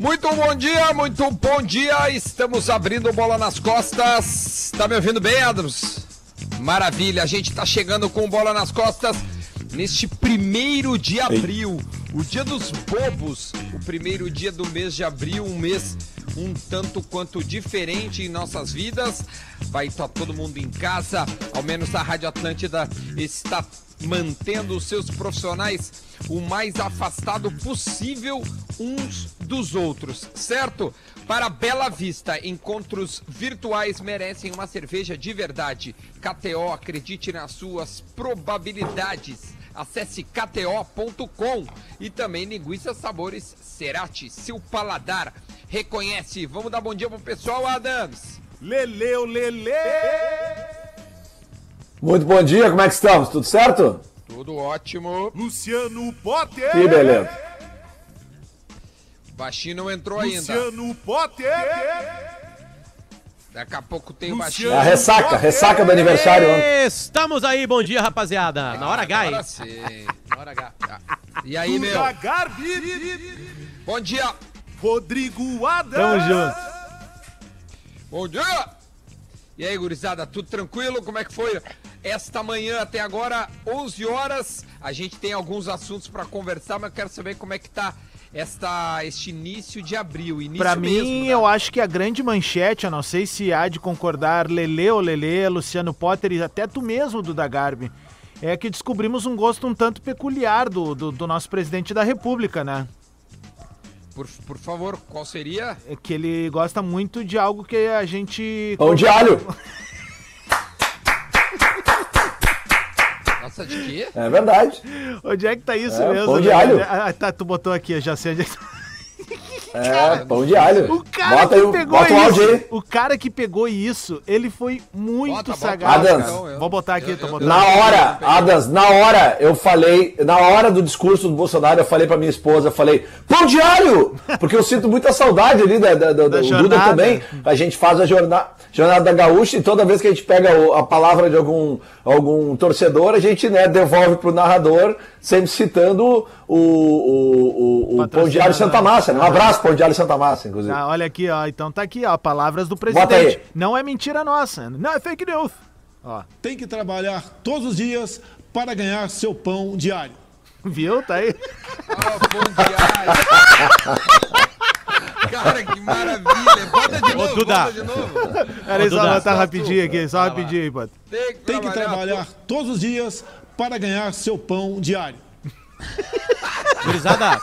Muito bom dia, muito bom dia. Estamos abrindo bola nas costas. Tá me ouvindo bem, Adams? Maravilha, a gente tá chegando com bola nas costas neste primeiro de abril, o dia dos bobos, o primeiro dia do mês de abril, um mês um tanto quanto diferente em nossas vidas. Vai estar todo mundo em casa, ao menos a Rádio Atlântida está mantendo os seus profissionais o mais afastado possível uns dos outros, certo? Para Bela Vista, encontros virtuais merecem uma cerveja de verdade. KTO, acredite nas suas probabilidades. Acesse kto.com e também linguiça sabores Cerati, seu paladar reconhece. Vamos dar bom dia pro pessoal, Adams. Leleu, Lele! Muito bom dia, como é que estamos? Tudo certo? Tudo ótimo. Luciano Potter! Que beleza. Baixinho não entrou ainda. Luciano Potter! Daqui a pouco tem o Luciano É a baixinho. ressaca, ressaca do aniversário. Estamos aí, bom dia, rapaziada. Na hora H, hein? Agora sim. Na hora H. Tá. E aí, meu? Garbi! Bom dia. Rodrigo Adams! Tamo junto. Bom dia! E aí, gurizada, tudo tranquilo? Como é que foi esta manhã até agora, 11 horas? A gente tem alguns assuntos para conversar, mas eu quero saber como é que tá esta, este início de abril. Mesmo, mim, né? eu acho que a grande manchete, eu não sei se há de concordar Lele ou Lele, Luciano Potter e até tu mesmo, Duda Garbi, é que descobrimos um gosto um tanto peculiar do, do, do nosso presidente da república, né? Por, por favor, qual seria? É que ele gosta muito de algo que a gente... Pão de alho. Nossa, de quê? É verdade. Onde é que tá isso É, mesmo? pão de né? alho. Ah, tá, tu botou aqui, eu já sei onde é que tá. É, pão de alho. O cara Bota que o- pegou bota o áudio isso, aí. o cara que pegou isso, ele foi muito Bota, bota sagaz. Adams. cara. então, Vou botar aqui, eu- tô eu- botando. Na hora, Adas, na hora eu falei, na hora do discurso do Bolsonaro, eu falei pra minha esposa, falei, pão de alho! Porque eu sinto muita saudade ali da, da, da- do Duda também. A gente faz a jornada, jornada da gaúcha e toda vez que a gente pega o- a palavra de algum, algum torcedor, a gente né, devolve pro narrador, sempre citando o, o, o, o Pão de Alho Santa Massa. né? Um abraço, Pão de Alho Santa Massa, inclusive. Ah, olha aqui, ó. Então tá aqui, ó. Palavras do Bota presidente. aí. Não é mentira nossa. Não é fake news. Ó, tem que trabalhar todos os dias para ganhar seu pão diário. viu? Tá aí. Ah, pão alho. Cara, que maravilha. Bota de novo, Duda. bota de novo. Duda, botar só rapidinho aqui. Só rapidinho aí, pode. Tem que Tem que trabalhar todos os dias para ganhar seu pão diário. Gurizada,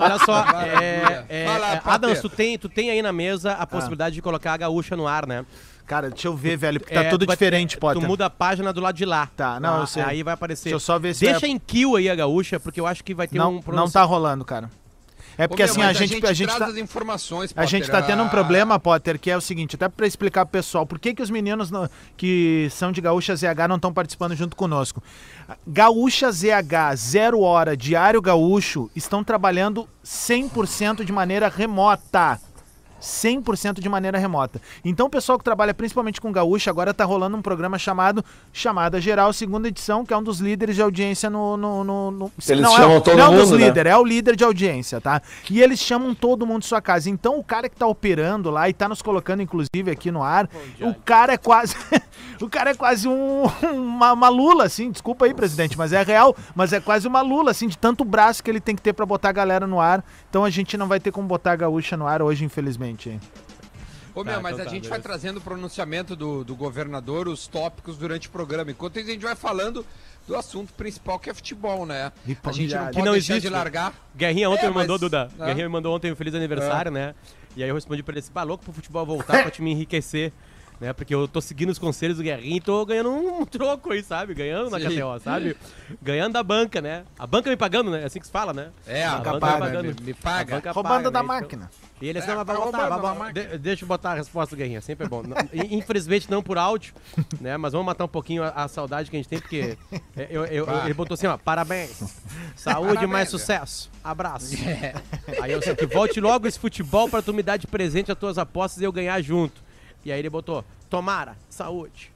olha só, é, é, Vai lá, é. Adams, tu tem, tu tem aí na mesa a possibilidade de colocar a gaúcha no ar, né? Cara, deixa eu ver, velho, porque tá É, tudo tu vai- diferente, Potter. Tu muda a página do lado de lá. Tá, não, Ah, eu sei. Aí vai aparecer. Deixa eu só ver se Deixa vai- em kill aí a gaúcha, porque eu acho que vai ter Não, um não tá rolando, cara. É porque assim, a gente, a gente tá... informações, A gente tá tendo um problema, Potter, que é o seguinte, até pra explicar pro pessoal, por que, que os meninos no- que são de Gaúcha ZH não estão participando junto conosco? Gaúcha ZH, zero hora, diário gaúcho, estão trabalhando 100% de maneira remota. 100% de maneira remota. Então o pessoal que trabalha principalmente com gaúcha agora tá rolando um programa chamado Chamada Geral, segunda edição, que é um dos líderes de audiência no... no, no- no- Eles não, chamam é, todo não um dos mundo, né? líderes, é o líder de audiência, tá? E eles chamam todo mundo de sua casa. Então o cara que tá operando lá e tá nos colocando, inclusive, aqui no ar, o cara é quase. o cara é quase um, uma, uma lula, assim. Desculpa aí, presidente, mas é real. Mas é quase uma lula, assim, de tanto braço que ele tem que ter pra botar a galera no ar. Então a gente não vai ter como botar a gaúcha no ar hoje, infelizmente. Hein? Ô, meu, Tá, mas então a tá, gente vai beleza. trazendo o pronunciamento do, do governador, os tópicos durante o programa. Enquanto isso, a gente vai falando do assunto principal, que é futebol, né? E A gente não pode Que não deixar existe. de largar. Guerrinha ontem É, me mandou, mas- Duda. né? Guerrinha me mandou ontem um feliz aniversário, né? E aí eu respondi pra ele assim, louco pro futebol voltar pra te me enriquecer. Né? Porque eu tô seguindo os conselhos do Guerrinha e tô ganhando um troco aí, sabe? Ganhando na. KTO, sabe? Ganhando da banca, né? A banca me pagando, né? É assim que se fala, né? É, a banca paga, me pagando. me, me paga. A banca Roubando paga, da né? Então- máquina. E ele assim, É, não, vai botar, roubando vai máquina. De- deixa eu botar a resposta do Guerrinha, sempre é bom. Infelizmente não por áudio, né? Mas vamos matar um pouquinho a, a saudade que a gente tem, porque é, eu- eu- Vai. ele botou assim, ó, parabéns, saúde e Parabéns, mais sucesso, abraço. Aí eu sei que volte logo esse futebol pra tu me dar de presente as tuas apostas e eu ganhar junto. E aí ele botou, tomara, saúde.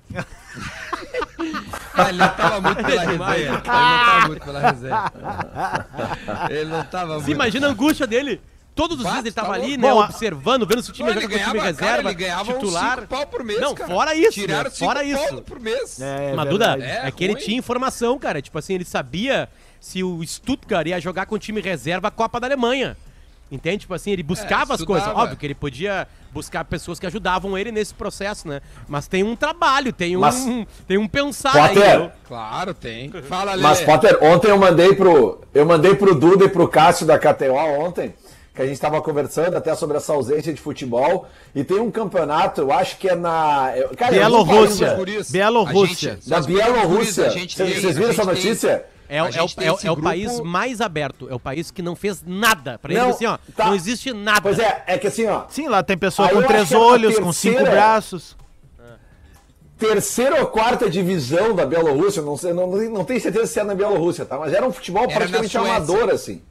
Ah, ele não tava muito pela é resenha. Ele não tava muito pela resenha. Ele não tava Você muito. imagina a angústia dele? Todos os dias ele tu tá tava ali, né, Bom, observando, vendo se o time joga com o time reserva, cara, ele ganhava uns titular. cinco pau por mês, Não, cara. fora isso, Tiraram né? cinco Fora pau isso. por mês. É, Mas. Duda, É é, que ele tinha informação, cara. Tipo assim, ele sabia se o Stuttgart ia jogar com o time reserva a Copa da Alemanha. Entende? Tipo assim, ele buscava É, as coisas. Óbvio que ele podia buscar pessoas que ajudavam ele nesse processo, né? Mas tem um trabalho, tem um, Mas- tem um pensar Potter, aí. entendeu? Claro, tem. Fala, Lelê. Mas, Potter, ontem eu mandei pro. Eu mandei pro Duda e pro Cássio da KTO ontem, que a gente estava conversando até sobre essa ausência de futebol. E tem um campeonato, eu acho que é na. eu- Cara, eu não Bielorrússia. Bielorrússia. Da Bielorrússia. Vocês viram essa gente tem- notícia? É, é, tem é o- é o grupo- país mais aberto. É o país que não fez nada. Pra ele, Não, assim, ó, tá. não existe nada. Pois é, é que assim, ó. Sim, lá tem pessoa com três é olhos, com cinco braços. terceira ou quarta divisão da Bielorrússia, não, sei, não, não tenho certeza se é na Bielorrússia, tá? Mas era um futebol Era praticamente Suécia. amador, assim.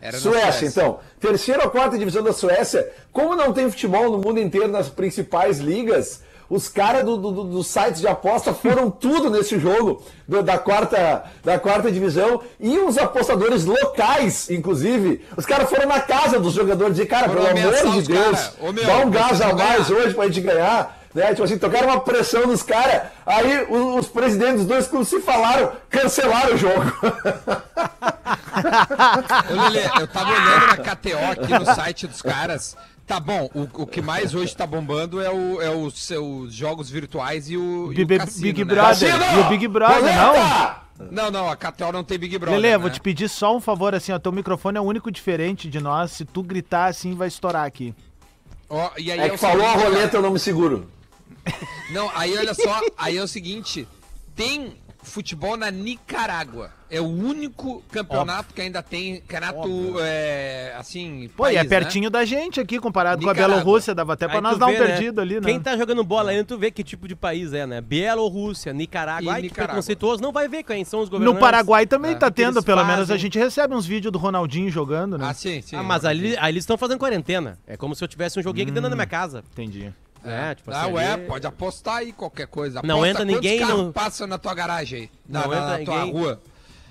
Era na Suécia, então. Terceira ou quarta divisão da Suécia. Como não tem futebol no mundo inteiro nas principais ligas, os caras do, do- do- dos sites de aposta foram tudo nesse jogo do- da, quarta, da quarta divisão. E os apostadores locais, inclusive, os caras foram na casa dos jogadores e, cara, Foram pelo amor de os Deus, meu, dá um gás a mais ganhar. hoje pra gente ganhar. Né? Tipo assim, tocaram uma pressão nos caras. Aí o- os presidentes dos dois clubes se falaram, cancelaram o jogo. Ô, Lelê, eu tava olhando na KTO aqui no site dos caras. Tá bom, o, o que mais hoje tá bombando é, o, é os seus jogos virtuais e o, e o Big, cassino, Big né? Brother. Cassino! E o Big Brother, não? Não, não, a KTO não tem Big Brother. Lele, né? vou te pedir só um favor, assim, ó. Teu microfone é o único diferente de nós. Se tu gritar assim, vai estourar aqui. Ó, e aí É o que falou a roleta, eu não me seguro. Não, aí olha só, aí é o seguinte: tem futebol na Nicarágua. É o único campeonato que ainda tem campeonato, é, assim. Pô, e é país, né? pertinho da gente aqui, comparado com a Nicarágua. Bielorrússia. Dava até pra Aí nós tu dar um né? perdido ali, né? Quem tá jogando bola aí, tu vê que tipo de país é, né? Bielorrússia, Nicarágua. E Ai, que Nicarágua. preconceituoso. Não vai ver quem são os governantes. No Paraguai também É, tá tendo, pelo menos a fazem. gente recebe uns vídeos do Ronaldinho jogando, né? Ah, sim, sim. Ah, mas ali, aí eles estão fazendo quarentena. É como se eu tivesse um joguinho aqui dentro da minha casa. Entendi. É, tipo Ah, assim. ué, ali- pode apostar aí qualquer coisa. Não Aposta entra quantos ninguém carros no- passa na tua garagem aí, na, Não na- entra na tua ninguém. rua.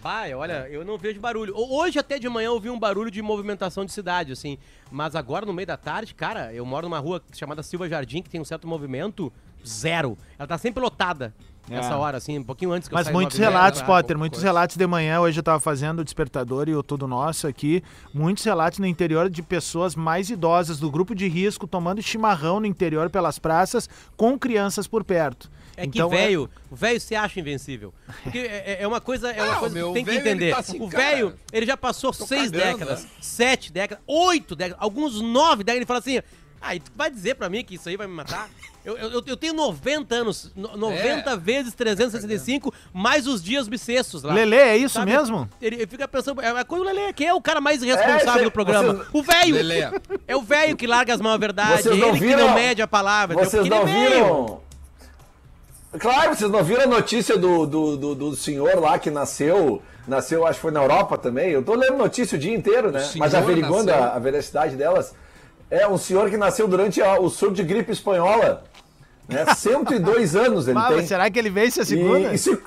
Vai, olha, eu não vejo barulho. Ho- Hoje até de manhã eu vi um barulho de movimentação de cidade, assim. Mas agora, no meio da tarde, cara, eu moro numa rua chamada Silva Jardim, que tem um certo movimento, zero. Ela tá sempre lotada nessa É. hora, assim, um pouquinho antes que eu Mas do muitos relatos, tá? Potter, muitos coisa. relatos de manhã. Hoje eu tava fazendo o Despertador e o Tudo Nosso aqui. Muitos relatos no interior de pessoas mais idosas do grupo de risco tomando chimarrão no interior pelas praças com crianças por perto. É que Então, velho, o velho se acha invencível. Porque é, é uma coisa, é uma Ah, coisa que tem que entender. tá assim, o velho, ele já passou seis cagando, décadas, né? sete décadas, oito décadas, alguns nove décadas. Ele fala assim: ah, e tu vai dizer pra mim que isso aí vai me matar? Eu, eu, eu tenho 90 anos, no- 90 É. vezes 365, mais os dias bissextos lá. Lele, é isso Sabe? mesmo? Ele, ele fica pensando, é a coisa do Lelê, quem é o cara mais irresponsável cê- do programa? vocês- O velho! Lelê. É o velho que larga as mal-verdades, Vocês não ele que viram- não mede a palavra. Vocês não ele é viram. Claro, vocês não viram a notícia do, do, do, do senhor lá que nasceu. Nasceu, acho que foi na Europa também. Eu tô lendo notícia o dia inteiro, né? Mas averiguando a, a veracidade delas. É um senhor que nasceu durante a- o surto de gripe espanhola. Né? 102 anos ele Ah, tem. mas será que ele vence a segunda? E, e se,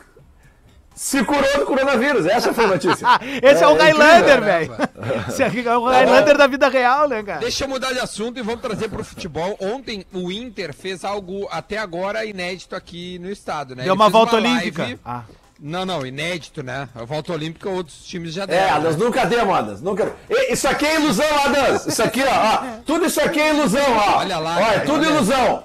se curou do coronavírus. Essa foi a notícia. Esse é, o incrível. Highlander, velho. Caramba. Esse é o Highlander da vida real, né, cara? Deixa eu mudar de assunto e vamos trazer pro futebol. Ontem o Inter fez algo até agora inédito aqui no estado, né? Deu Ele uma volta live- olímpica. Ah. Não, não, inédito, né? A volta olímpica outros times já É, deram. Adams, né? nunca demos, Adams. Nunca... Isso aqui é ilusão, Adams. Isso aqui, ó, ó. Tudo isso aqui é ilusão, ó. Olha lá, Ó, é cara, tudo olha. ilusão.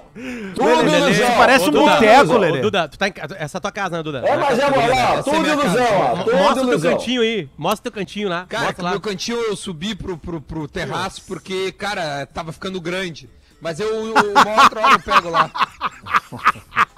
Tudo Lelê, ilusão. parece um boteco, Ô, Lelê. Duda, tu tá em, essa é a tua casa, né, Duda? É, mas é, ó, lá, Essa é tudo ilusão, casa. ó. Tudo Mostra o teu cantinho aí. Mostra o teu cantinho lá. Cara, Mostra lá. meu cantinho eu subi pro, pro, pro terraço porque, cara, tava ficando grande. Mas eu, eu uma outra hora eu pego lá.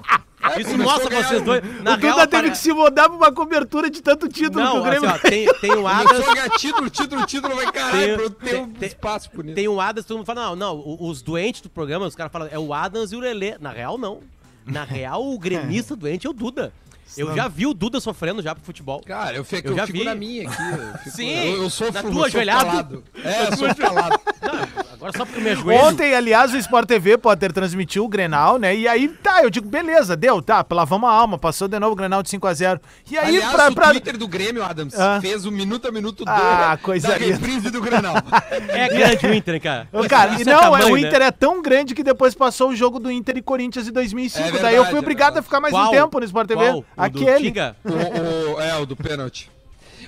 Isso mostra vocês dois. Na o Duda real, teve que se mudar pra uma cobertura de tanto título que o Não, assim, Grêmio... ó, tem, tem o Adas. ganhar título, título, título, vai Tem- caralho, ter tem- um tem- espaço bonito. Tem o Adas, todo mundo fala, não, não, os doentes do programa, os caras falam, é o Adams e o Lelê. Na real, não. Na real, o gremista doente é o Duda. Eu já vi o Duda sofrendo já pro futebol. Cara, eu fico, Eu eu já fico vi. na minha aqui. Eu fico, Sim, eu, eu sofro, na tua ajoelhado. É, eu sou calado. Não, Agora só porque eu me ajoelho. Ontem, aliás, o Sport TV pode ter transmitiu o Grenal, né? E aí, tá, eu digo, beleza, deu, tá, lavamos a alma, passou de novo o Grenal de 5x0. E aí, Aliás, pra. o pra... Twitter do Grêmio, Adams, Ah. fez o minuto a minuto do, Ah, coisa da reprise do Grenal. É grande o Inter, hein, cara. Ô, Cara, e não, é, tamanho, o Inter né? é tão grande que depois passou o jogo do Inter e Corinthians em 2005. É Daí eu verdade, fui é obrigado verdade. a ficar mais um Qual? tempo no Sport TV. Qual? Aquele. O, o- é, o do pênalti.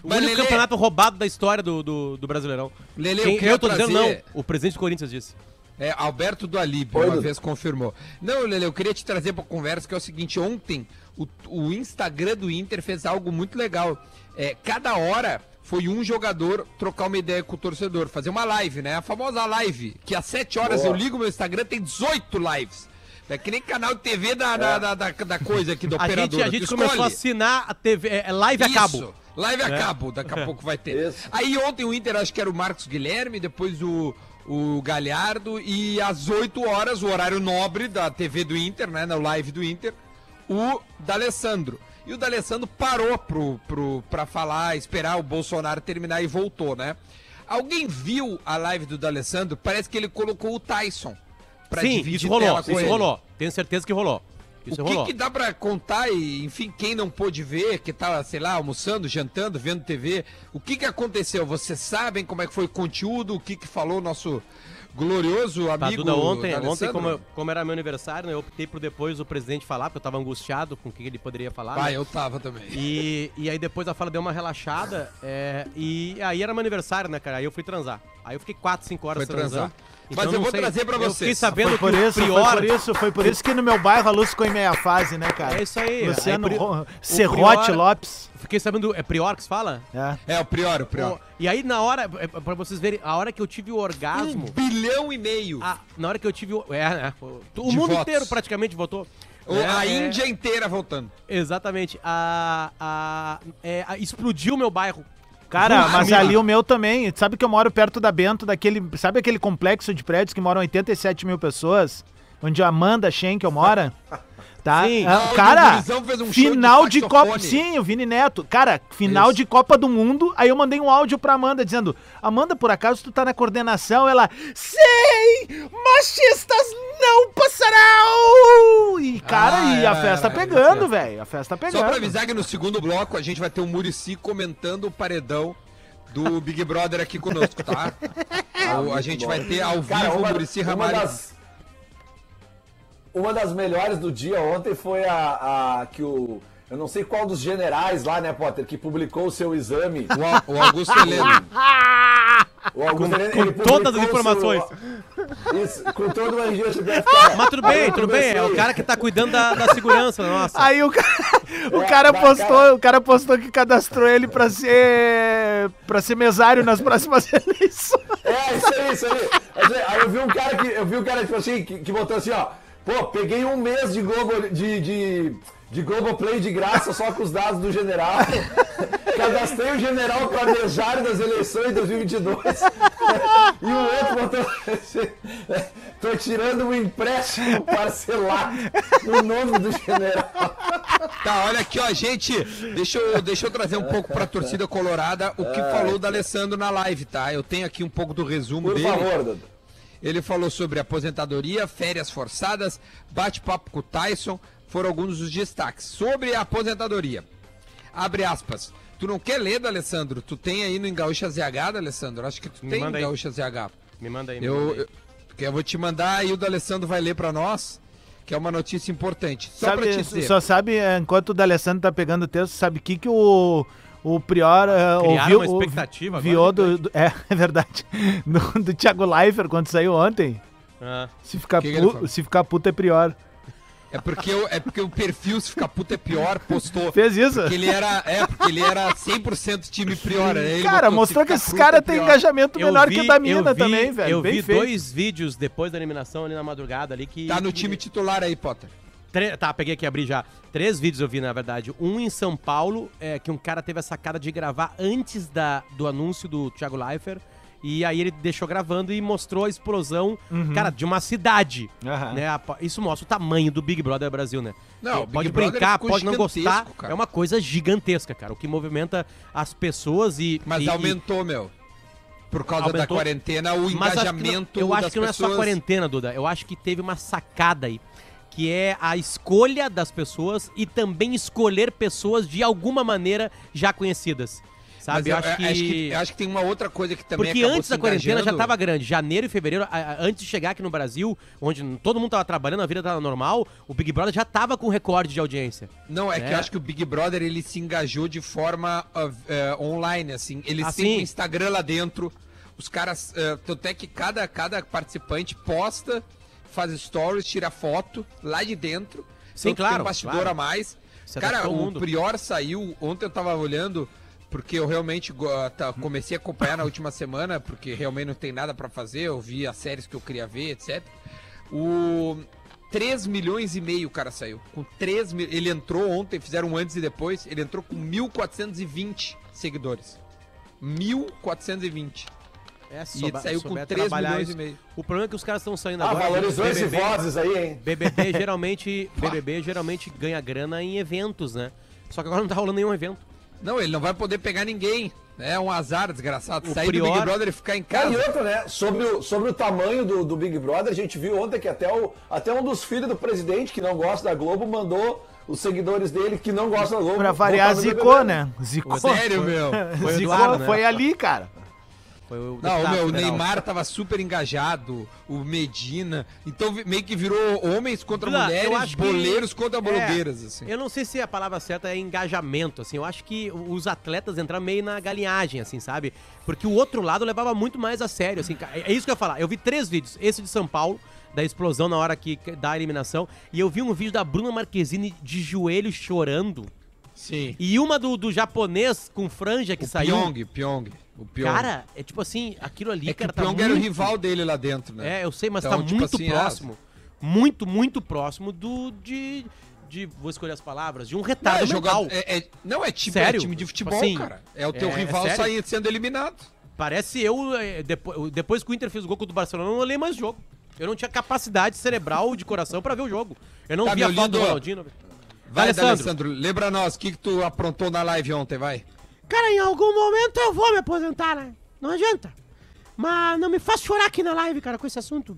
O Mas, único Lelê, campeonato roubado da história do, do, do Brasileirão. Lelê, eu Quem, queria eu tô dizendo não. O presidente do Corinthians disse. É, Alberto do Oi, uma vez confirmou. Não, Lele, eu queria te trazer pra conversa que é o seguinte, ontem o, o Instagram do Inter fez algo muito legal. É, cada hora foi um jogador trocar uma ideia com o torcedor, fazer uma live, né? A famosa live, que às 7 horas Boa. eu ligo meu Instagram, tem 18 lives. É que nem canal de TV da, da, da, da- da coisa aqui do A operador. gente, a gente começou a assinar a TV, é, é live a cabo. Live a cabo, daqui a pouco vai ter. Isso. Aí ontem o Inter, acho que era o Marcos Guilherme, depois o, o Galhardo, e às 8 horas, o horário nobre da TV do Inter, né, na live do Inter, o D'Alessandro. E o D'Alessandro parou pro, pro, pra falar, esperar o Bolsonaro terminar e voltou, né? Alguém viu a live do D'Alessandro? Parece que ele colocou o Tyson pra Sim, isso rolou, isso ele. rolou. Tenho certeza que rolou. Isso o que, rolou. que dá pra contar e, enfim, quem não pôde ver, que tá, sei lá, almoçando, jantando, vendo TV, o que que aconteceu? Vocês sabem como é que foi o conteúdo, o que que falou o nosso glorioso Tá, amigo Duda, ontem, ontem como, eu- como era meu aniversário, né, eu optei por depois o presidente falar, porque eu tava angustiado com o que ele poderia falar. Vai, né? eu tava também. E, e aí depois a fala deu uma relaxada, é, e aí era meu aniversário, né, cara? Aí eu fui transar. Aí eu fiquei 4, 5 horas Foi transando. transar. Mas eu não vou sei- trazer pra Eu fiquei vocês. sabendo Foi por que o isso, Prior... foi por isso, foi por isso que no meu bairro a luz ficou em meia fase, né, cara? É isso aí. Luciano aí, Ro- o Serrote Prior- Lopes. Fiquei sabendo, é Prior que se fala? É. É, o Prior, o Prior. Pô, E aí na hora, é, pra vocês verem, a hora que eu tive o orgasmo... Um bilhão e meio. a- na hora que eu tive o... É, é, o o De mundo votos. inteiro praticamente votou. O- É, a é, Índia inteira voltando. Exatamente. A, a, é, a- explodiu o meu bairro. Cara, mas ali o meu também. Sabe que eu moro perto da Bento, daquele. Sabe aquele complexo de prédios que moram 87 mil pessoas? Onde a Amanda Schenkel mora? Tá? Sim. Ah, o cara, um show final de de, Copa. Sim, o Vini Neto. Cara, final Isso. de Copa do Mundo. Aí eu mandei um áudio pra Amanda dizendo: Amanda, por acaso tu tá na coordenação? Ela, sei! Machistas não passarão! E, cara, Ah, e a festa era, pegando, era. velho. A festa pegando. Só pra avisar que no segundo bloco a gente vai ter o Murici comentando o paredão do Big Brother aqui conosco, tá? O- a gente vai ter ao vivo Cara, o uma, Murici uma Ramalho. Uma das melhores do dia ontem foi a, a que o. Eu não sei qual dos generais lá, né, Potter, que publicou o seu exame. O, o Augusto Heleno. O Augusto Heleno, com todas as o seu- informações. Isso, com todo o RG. Mas tudo bem, tudo bem. É o cara que tá cuidando da, da segurança, nossa. Aí o cara, o É, cara postou, cara. o cara postou que cadastrou ele pra ser para ser mesário nas próximas eleições. É, isso aí, isso aí. Aí- Aí eu vi um cara que. Eu vi um cara, tipo assim, que, que botou assim, ó. Pô, peguei um mês de Globo de, de, de Globoplay de graça só com os dados do general. Cadastrei o general pra mesário das eleições de 2022. e o outro botou tô tirando um empréstimo parcelado no nome do general. Tá, olha aqui, ó, gente. Deixa eu, deixa eu trazer um pouco pra torcida colorada o que falou da Alessandro na live, tá? Eu tenho aqui um pouco do resumo Por dele. favor, Dudu. Ele falou sobre aposentadoria, férias forçadas, bate-papo com o Tyson, foram alguns dos destaques. Sobre a aposentadoria, abre aspas. Tu não quer ler, Alessandro? Tu tem aí no Gaúcha ZH, Alessandro? Acho que tu Me tem no manda aí. Gaúcha ZH. Me manda aí, me Eu, manda aí. eu, eu vou te mandar e o Alessandro vai ler pra nós, que é uma notícia importante. Só pra te Sabe, dizer. só sabe, é, enquanto o D'Alessandro tá pegando o texto, sabe o que que o, o Prior é, ouviu? uma o- expectativa agora viu do, do- É, é verdade. Do, do Thiago Leifert, quando saiu ontem. Ah, Se ficar, Que que pu- falou? se ficar puto é Prior. É porque, o- é porque o perfil, se ficar puta é pior, postou. Fez isso? Porque ele era, é, porque ele era 100% time Prior. né? Ele Cara, botou, mostrou "Se que esses é caras têm pior". engajamento eu menor vi- que o da eu mina vi- também, velho. Eu Bem vi feito. dois vídeos depois da eliminação ali na madrugada ali que. Tá no que- time titular aí, Potter. Tre- Tá, peguei aqui, abri já. Três vídeos eu vi, na verdade. Um em São Paulo, é, que um cara teve a sacada de gravar antes da, do anúncio do Thiago Leifert. E aí ele deixou gravando e mostrou a explosão, cara, de uma cidade. Uhum. Né? A- Isso mostra o tamanho do Big Brother Brasil, né? Não, É, Big pode Brother brincar, pode não gostar. cara. É uma coisa gigantesca, cara. O que movimenta as pessoas e. Mas e- e- aumentou, meu. por causa da Aumentou. quarentena, o Mas acho não- engajamento eu acho que não é só pessoas. quarentena, Duda. Eu acho que teve uma sacada aí. Que é a escolha das pessoas e também escolher pessoas de alguma maneira já conhecidas. Sabe? eu, eu acho que. acho que acho que tem uma outra coisa que também Porque antes da quarentena já engajando. tava grande. Janeiro e fevereiro, antes de chegar aqui no Brasil, onde todo mundo tava trabalhando, a vida tava normal, o Big Brother já tava com recorde de audiência. Não, é, que É. eu acho que o Big Brother ele se engajou de forma ah, eh, online, assim. Eles Ah, têm sim. um Instagram lá dentro. Os caras. eh, tanto é que cada, cada participante posta, faz stories, tira foto lá de dentro. Sim, claro, Tem um bastidor claro. a mais. Se Cara, adaptou ao o mundo. Prior saiu. Ontem eu tava olhando. Porque eu realmente go- tá, comecei a acompanhar na última semana, porque realmente não tem nada pra fazer, eu vi as séries que eu queria ver, etc. O 3 milhões e meio o cara saiu. Com 3 mil. Ele entrou ontem, fizeram um antes e depois. Ele entrou com 1.420 seguidores. 1.420. É, E ele saiu com 3 milhões e meio. O problema é que os caras estão saindo Ah, agora. valorizou esse BBB, vozes aí, hein? BBB geralmente, BBB geralmente ganha grana em eventos, né? Só que agora não tá rolando nenhum evento. Não, ele não vai poder pegar ninguém. É um azar desgraçado. O Sair do Prior- Big Brother e ficar em Cara, e casa. outra, né? Sobre o, sobre o tamanho do, do Big Brother, a gente viu ontem que até, o, até um dos filhos do presidente, que não gosta da Globo, mandou os seguidores dele que não gostam da Globo. Pra variar, zicou, né? Zicou. Sério, meu. Foi o Zicou, Eduardo, né? foi ali, cara. Foi o Não, meu, o federal. Neymar tava super engajado, o Medina. Então meio que virou homens contra eu mulheres, acho que- boleiros contra É, blogueiras, assim. Eu não sei se a palavra certa é engajamento, assim. Eu acho que os atletas entraram meio na galinhagem, assim, sabe? Porque o outro lado levava muito mais a sério, assim. É isso que eu ia falar. Eu vi três vídeos. Esse de São Paulo, da explosão na hora que da eliminação. E eu vi um vídeo da Bruna Marquezine de joelho chorando. Sim. E uma do, do japonês com franja que O saiu. Pyong, Pyong. O Pyong. Cara, é tipo assim, aquilo ali, é que cara, o tá Pyong muito... era o rival dele lá dentro, né? É, eu sei, mas Então, tá tipo muito assim, ah, próximo. Muito, muito próximo do de, de. Vou escolher as palavras. De um Não, retardo é mental. jogador, é, é- não, é tipo Sério? é time de futebol, Tipo assim, cara. É o teu é- é rival saindo, sendo eliminado. Parece eu, é, depois, depois que o Inter fez o gol contra o Barcelona, eu não olhei mais o jogo. Eu não tinha capacidade cerebral de coração pra ver o jogo. Eu não Tá, vi a foto do. Ronaldinho. Vai, Alessandro. Alessandro, lembra nós, o que, que tu aprontou na live ontem, vai? Cara, em algum momento eu vou me aposentar, né? Não adianta. Mas não me faça chorar aqui na live, cara, com esse assunto.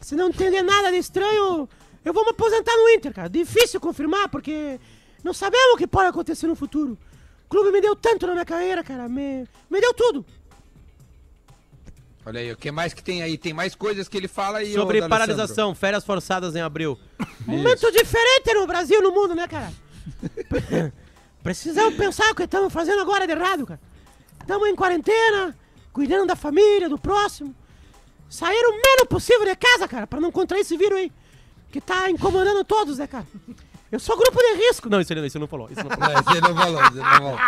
Se não entender nada de estranho, eu vou me aposentar no Inter, cara. Difícil confirmar, porque não sabemos o que pode acontecer no futuro. O clube me deu tanto na minha carreira, cara. Me, me deu tudo. Olha aí, o que mais que tem aí? Tem mais coisas que ele fala aí, Sobre ô, paralisação, férias forçadas em abril. Momento diferente no Brasil e no mundo, né, cara? Precisamos pensar o que estamos fazendo agora de errado, cara. Estamos em quarentena, cuidando da família, do próximo. Sair o menos possível de casa, cara, pra não contrair esse vírus aí. Que tá incomodando todos, né, cara? Eu sou grupo de risco. Não, isso ele, isso ele não falou. Isso não falou. Não, você não falou, você não falou.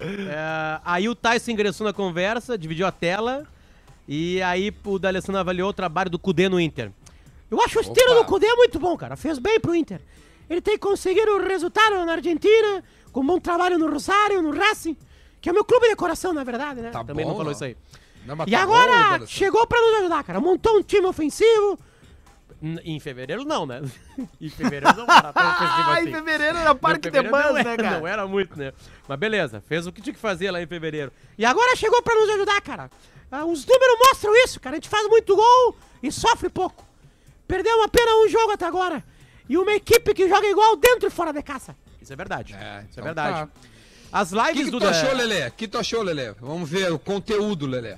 É, aí o Tyson ingressou na conversa, dividiu a tela. E aí o D'Alessandro avaliou o trabalho do Cudê no Inter. Eu acho o estilo Opa. do Cudê muito bom, cara. Fez bem pro Inter. Ele tem conseguido o resultado na Argentina, com bom trabalho no Rosário, no Racing, que é o meu clube de coração, na verdade, né? Tá Também bom, não falou isso aí. Não, E tá bom, agora D'Alessandro. chegou pra nos ajudar, cara. Montou um time ofensivo. N- Em fevereiro não, né? em fevereiro não era tão ofensivo Ah, assim. em fevereiro era Parque de Bans, não né, cara? Não era muito, né? Mas beleza, fez o que tinha que fazer lá em fevereiro. E agora chegou pra nos ajudar, cara. Ah, os números mostram isso, cara. A gente faz muito gol e sofre pouco. Perdeu apenas um jogo até agora. E uma equipe que joga igual dentro e fora de casa. Isso é verdade. É, Isso então é verdade. tá. As O lives que, que do tu achou, Lelê? O que tu achou, Lelê? Vamos ver o conteúdo, Lelê.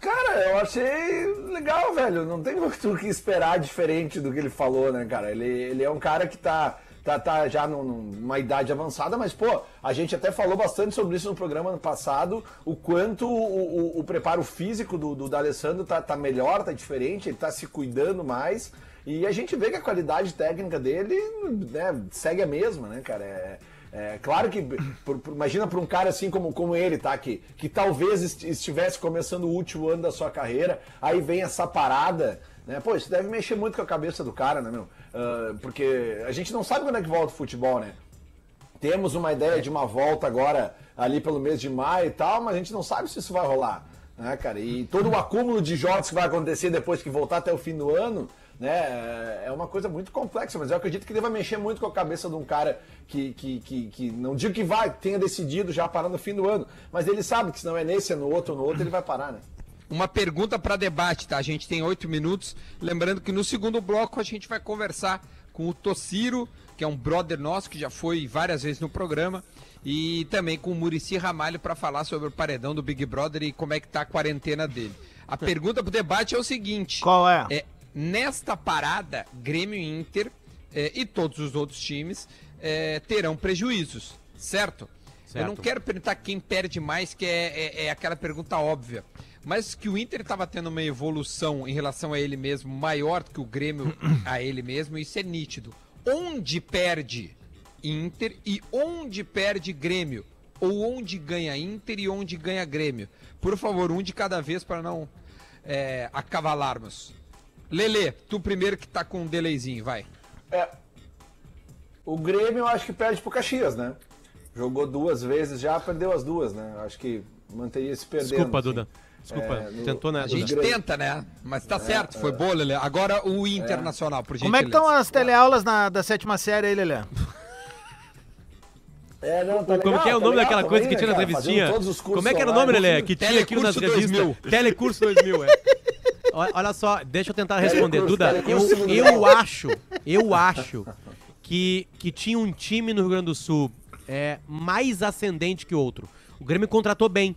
Cara, eu achei legal, velho. Não tem muito o que esperar diferente do que ele falou, né, cara? Ele, ele é um cara que tá, tá, tá já num- numa idade avançada, mas, pô, a gente até falou bastante sobre isso no programa ano passado, o quanto o, o- o preparo físico do, do D'Alessandro tá, tá melhor, tá diferente, ele tá se cuidando mais. E a gente vê que a qualidade técnica dele né, segue a mesma, né, cara? É, é claro que, por- por- imagina para um cara assim como, como ele, tá? Que, que talvez est- estivesse começando o último ano da sua carreira, aí vem essa parada, né? Pô, isso deve mexer muito com a cabeça do cara, né, meu? Ah, porque a gente não sabe quando é que volta o futebol, né? Temos uma ideia de uma volta agora ali pelo mês de maio e tal, mas a gente não sabe se isso vai rolar, né, cara? E todo o acúmulo de jogos que vai acontecer depois que voltar até o fim do ano, né? É uma coisa muito complexa, mas eu acredito que deva mexer muito com a cabeça de um cara que, que, que, que não digo que vai, tenha decidido já parar no fim do ano, mas ele sabe que se não é nesse, é no outro, no outro, ele vai parar, né? Uma pergunta para debate, tá? A gente tem oito minutos. Lembrando que no segundo bloco a gente vai conversar com o Tociro, que é um brother nosso que já foi várias vezes no programa, e também com o Murici Ramalho para falar sobre o paredão do Big Brother e como é que tá a quarentena dele. A pergunta pro debate é o seguinte: Qual é? é nesta parada, Grêmio e Inter é, e todos os outros times é, terão prejuízos, certo? Eu não Certo. quero perguntar quem perde mais, que é, é- é aquela pergunta óbvia. Mas que o Inter estava tendo uma evolução em relação a ele mesmo maior do que o Grêmio a ele mesmo, isso é nítido. Onde perde Inter e onde perde Grêmio? Ou onde ganha Inter e onde ganha Grêmio? Por favor, um de cada vez para não é, acavalarmos. Lele, tu primeiro que tá com um delayzinho, vai. É. O Grêmio eu acho que perde pro Caxias, né? Jogou duas vezes já, perdeu as duas, né? Acho que manteria se perdendo. Desculpa, assim. Duda. Desculpa. É, no- Tentou, né, A gente Grêmio. tenta, né? Mas tá certo, foi boa, Lele. Agora o Internacional, por Como é que estão as teleaulas na, da sétima série aí, Lelê? É, não, tá Como legal, que é o tá nome legal daquela também, coisa que né, tinha todos os cursos Como é que era o nome. Lelê? Que tinha aquilo nas Telecurso revistas? 2000. Telecurso 2000, é. Olha só, deixa eu tentar responder. Duda, eu, eu acho, eu acho que, que tinha um time no Rio Grande do Sul é, mais ascendente que outro. O Grêmio contratou bem.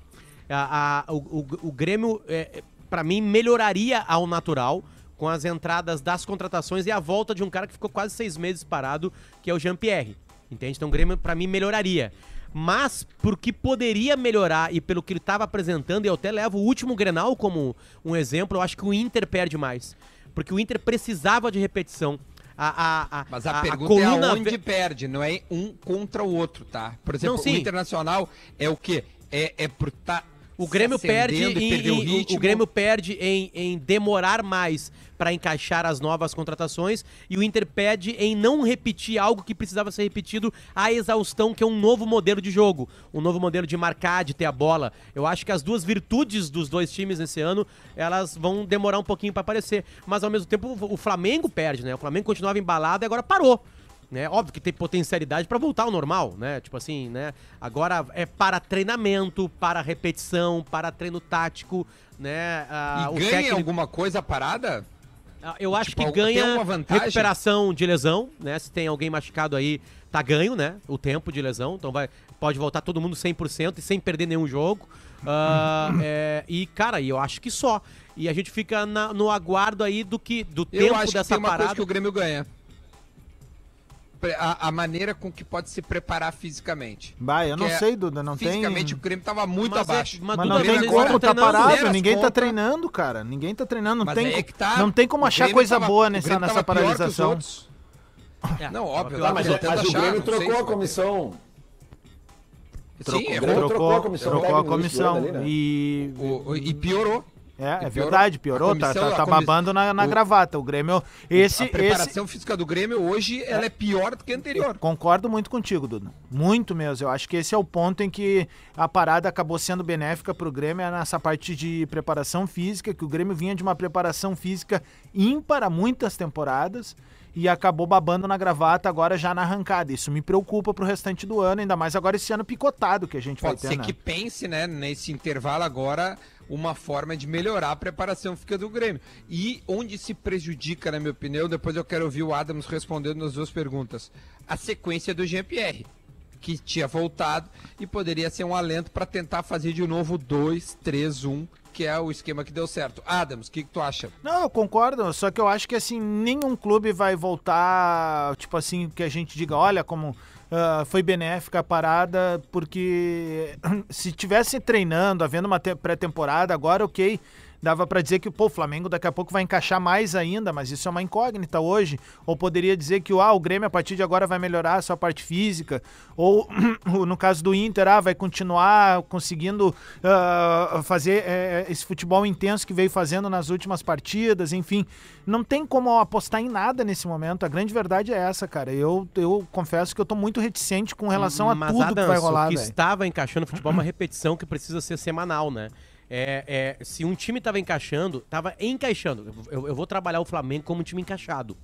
A, a- o, o- o Grêmio, é, para mim, melhoraria ao natural com as entradas das contratações e a volta de um cara que ficou quase seis meses parado, que é o Jean-Pierre. Entende? Então o Grêmio, pra mim, melhoraria. Mas, por que poderia melhorar e pelo que ele estava apresentando, e eu até levo o último Grenal como um exemplo, eu acho que o Inter perde mais. Porque o Inter precisava de repetição. A, a, a, Mas a, a- a pergunta coluna é aonde ve- perde, não é um contra o outro, tá? Por exemplo, Não, o Internacional é o quê? É, é por tá O Grêmio perde em, o em- o- Grêmio perde em, em demorar mais para encaixar as novas contratações e o Inter perde em não repetir algo que precisava ser repetido à exaustão, que é um novo modelo de jogo, um novo modelo de marcar, de ter a bola. Eu acho que as duas virtudes dos dois times nesse ano, elas vão demorar um pouquinho para aparecer, mas ao mesmo tempo o o Flamengo perde, né? O Flamengo continuava embalado e agora parou né? Óbvio que tem potencialidade pra voltar ao normal, né? Tipo assim, né? Agora é para treinamento, para repetição, para treino tático, né? Ah, E ganha técnico- alguma coisa parada? ah, Eu acho Tipo, que ganha recuperação de lesão, né? Se tem alguém machucado aí, tá ganho, né? O tempo de lesão, então vai pode voltar todo mundo 100% e sem perder nenhum jogo. Ah, é, e cara, eu acho que só. E a gente fica na- no aguardo aí do que do Eu tempo acho que dessa tem uma parada. coisa que o Grêmio ganha. A, a maneira com que pode se preparar fisicamente. Vai, eu não é- sei, Duda, não tem... Fisicamente o Grêmio tava muito Mas é- abaixo. mas Mas Duda, não mas tem como, tá parado, ninguém tá contas. treinando, cara. Ninguém tá treinando, não Mas tem, co- é que tá, não tem como o achar Grêmio coisa tava- boa nessa, nessa tava pior que os paralisação. É, Não, óbvio, tava Mas, mas o Grêmio trocou a comissão. Sim, O errou. Grêmio trocou a Trocou, comissão trocou a comissão. né? E O- o- e piorou. É, é verdade, piorou, tá, comissão- tá, tá comi- babando na, na o- gravata. O Grêmio, esse, a esse, preparação física do Grêmio hoje ela é pior do que a anterior. concordo muito contigo, Duda. Muito mesmo. Eu acho que esse é o ponto em que a parada acabou sendo benéfica pro Grêmio, é nessa parte de preparação física, que o Grêmio vinha de uma preparação física ímpar há muitas temporadas e acabou babando na gravata agora já na arrancada. Isso me preocupa pro restante do ano, ainda mais agora esse ano picotado que a gente Pode vai ter, ser né? que pense, né, nesse intervalo agora, uma forma de melhorar a preparação física do Grêmio. E onde se prejudica, na minha opinião, depois eu quero ouvir o Adams respondendo nas duas perguntas. A sequência do Jean-Pierre, que tinha voltado e poderia ser um alento para tentar fazer de novo 2, 3, 1, que é o esquema que deu certo. Adams, o que, que tu acha? Não, eu concordo, só que eu acho que assim, nenhum clube vai voltar, tipo assim, que a gente diga, olha como ah, foi benéfica a parada, porque se tivesse treinando, havendo uma te- pré-temporada, agora ok, dava pra dizer que pô, o Flamengo daqui a pouco vai encaixar mais ainda, mas isso é uma incógnita hoje. Ou poderia dizer que ah, o Grêmio a partir de agora vai melhorar a sua parte física, ou no caso do Inter, ah, vai continuar conseguindo ah, fazer eh, esse futebol intenso que veio fazendo nas últimas partidas, enfim. Não tem como apostar em nada nesse momento. A grande verdade é essa, cara. Eu, eu confesso que eu tô muito reticente com relação a Mas, tudo que vai rolar, O que velho. estava encaixando no futebol é uma repetição que precisa ser semanal, né? É, é, se um time tava encaixando, tava encaixando. Eu, eu vou trabalhar o Flamengo como um time encaixado.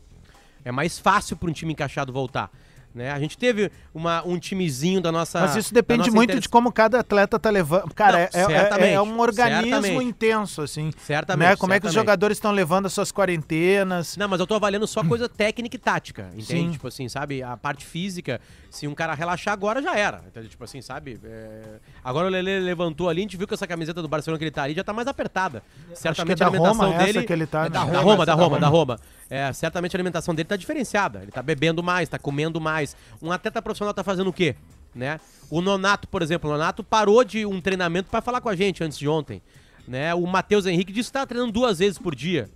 É mais fácil para um time encaixado voltar. Né? A gente teve uma, um timezinho da nossa. Mas isso depende muito inter- de como cada atleta tá levando. Cara, Não, é- é, é, certamente, é um organismo certamente. intenso, assim. Certamente, Né? Como é que os certamente. jogadores estão levando as suas quarentenas. Não, mas eu tô avaliando só coisa técnica e tática, entende? Sim. Tipo assim, sabe? A parte física, se um cara relaxar agora, já era. Entende? Tipo assim, sabe? É, Agora o Lele levantou ali, a gente viu que essa camiseta do Barcelona que ele tá ali já tá mais apertada. Certamente é da a alimentação Roma dele... que ele tá, É né? da Da Roma, Roma, da Roma, da da Roma. É, certamente a alimentação dele tá diferenciada. Ele tá bebendo mais, tá comendo mais. Um atleta profissional tá fazendo o quê? Né? O Nonato, por exemplo, o Nonato parou de um treinamento pra falar com a gente antes de ontem. Né? O Matheus Henrique disse que tá treinando duas vezes por dia.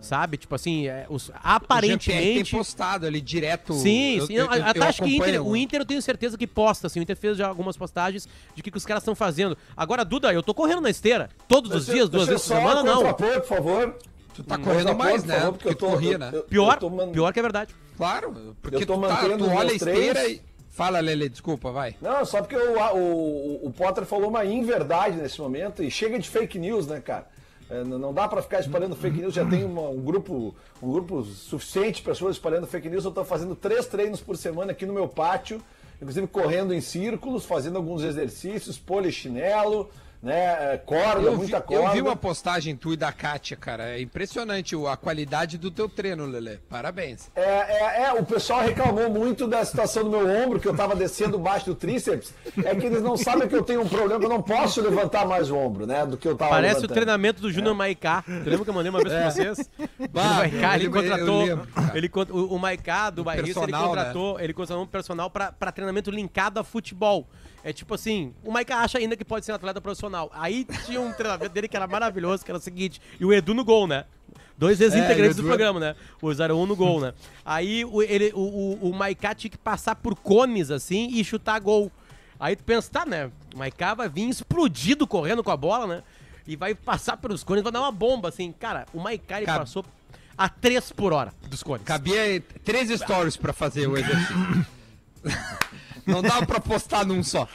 Sabe? Tipo assim, é, os, O Jean-Pierre tem aparentemente. postado ali direto. Sim, eu- sim. eu- eu- até eu acho que Inter, o Inter eu tenho certeza que posta, assim. O Inter fez já algumas postagens de que, que os caras estão fazendo. Agora, Duda, eu tô correndo na esteira. Todos os dias, duas vezes por semana, não. por favor. Tu tá correndo Contrapor, mais, né? favor, Porque eu tô- corria, eu- né? eu- Pior, eu tô man- pior que é verdade. Claro, porque Eu tô tu, tá, tu olha a esteira e... Fala, Lele, desculpa, vai. Não, só porque o, o, o Potter falou uma inverdade nesse momento e chega de fake news, né, cara? É, não dá pra ficar espalhando fake news, já tem uma- um grupo um grupo suficiente de pessoas espalhando fake news. Eu tô fazendo três treinos por semana aqui no meu pátio, inclusive correndo em círculos, fazendo alguns exercícios, polichinelo, né, é, corda, Eu vi, muita eu corda. vi uma postagem tu e da Kátia, cara. É impressionante o- a qualidade do teu treino, Lele. Parabéns. É, é, é, o pessoal reclamou muito da situação do meu ombro, que eu tava descendo baixo do tríceps. É que eles não sabem que eu tenho um problema, que eu não posso levantar mais o ombro, né? Do que eu tava Parece o levantando. treinamento do Júnior Maicá. Tu lembra que eu mandei uma vez pra vocês? O Bah, Maicá, ele eu eu contratou. lembro, ele, o, o Maicá do Bairrista, ele né? contratou, ele contratou um personal pra, pra treinamento linkado a futebol. É tipo assim, o Maicá acha ainda que pode ser um atleta profissional. Aí tinha um treinamento dele que era maravilhoso, que era o seguinte, e o Edu no gol, né? Dois ex-integrantes É, o do Edu- programa, né? O 01 no gol, né? Aí o, ele, o, o, o Maiká tinha que passar por cones, assim, e chutar gol. Aí tu pensa, tá, né? O Maiká vai vir explodido correndo com a bola, né? E vai passar pelos cones, vai dar uma bomba, assim. Cara, o Maiká, ele Cab- passou a 3 por hora dos cones. Cabia três stories pra fazer o exercício. Não dava pra postar num só.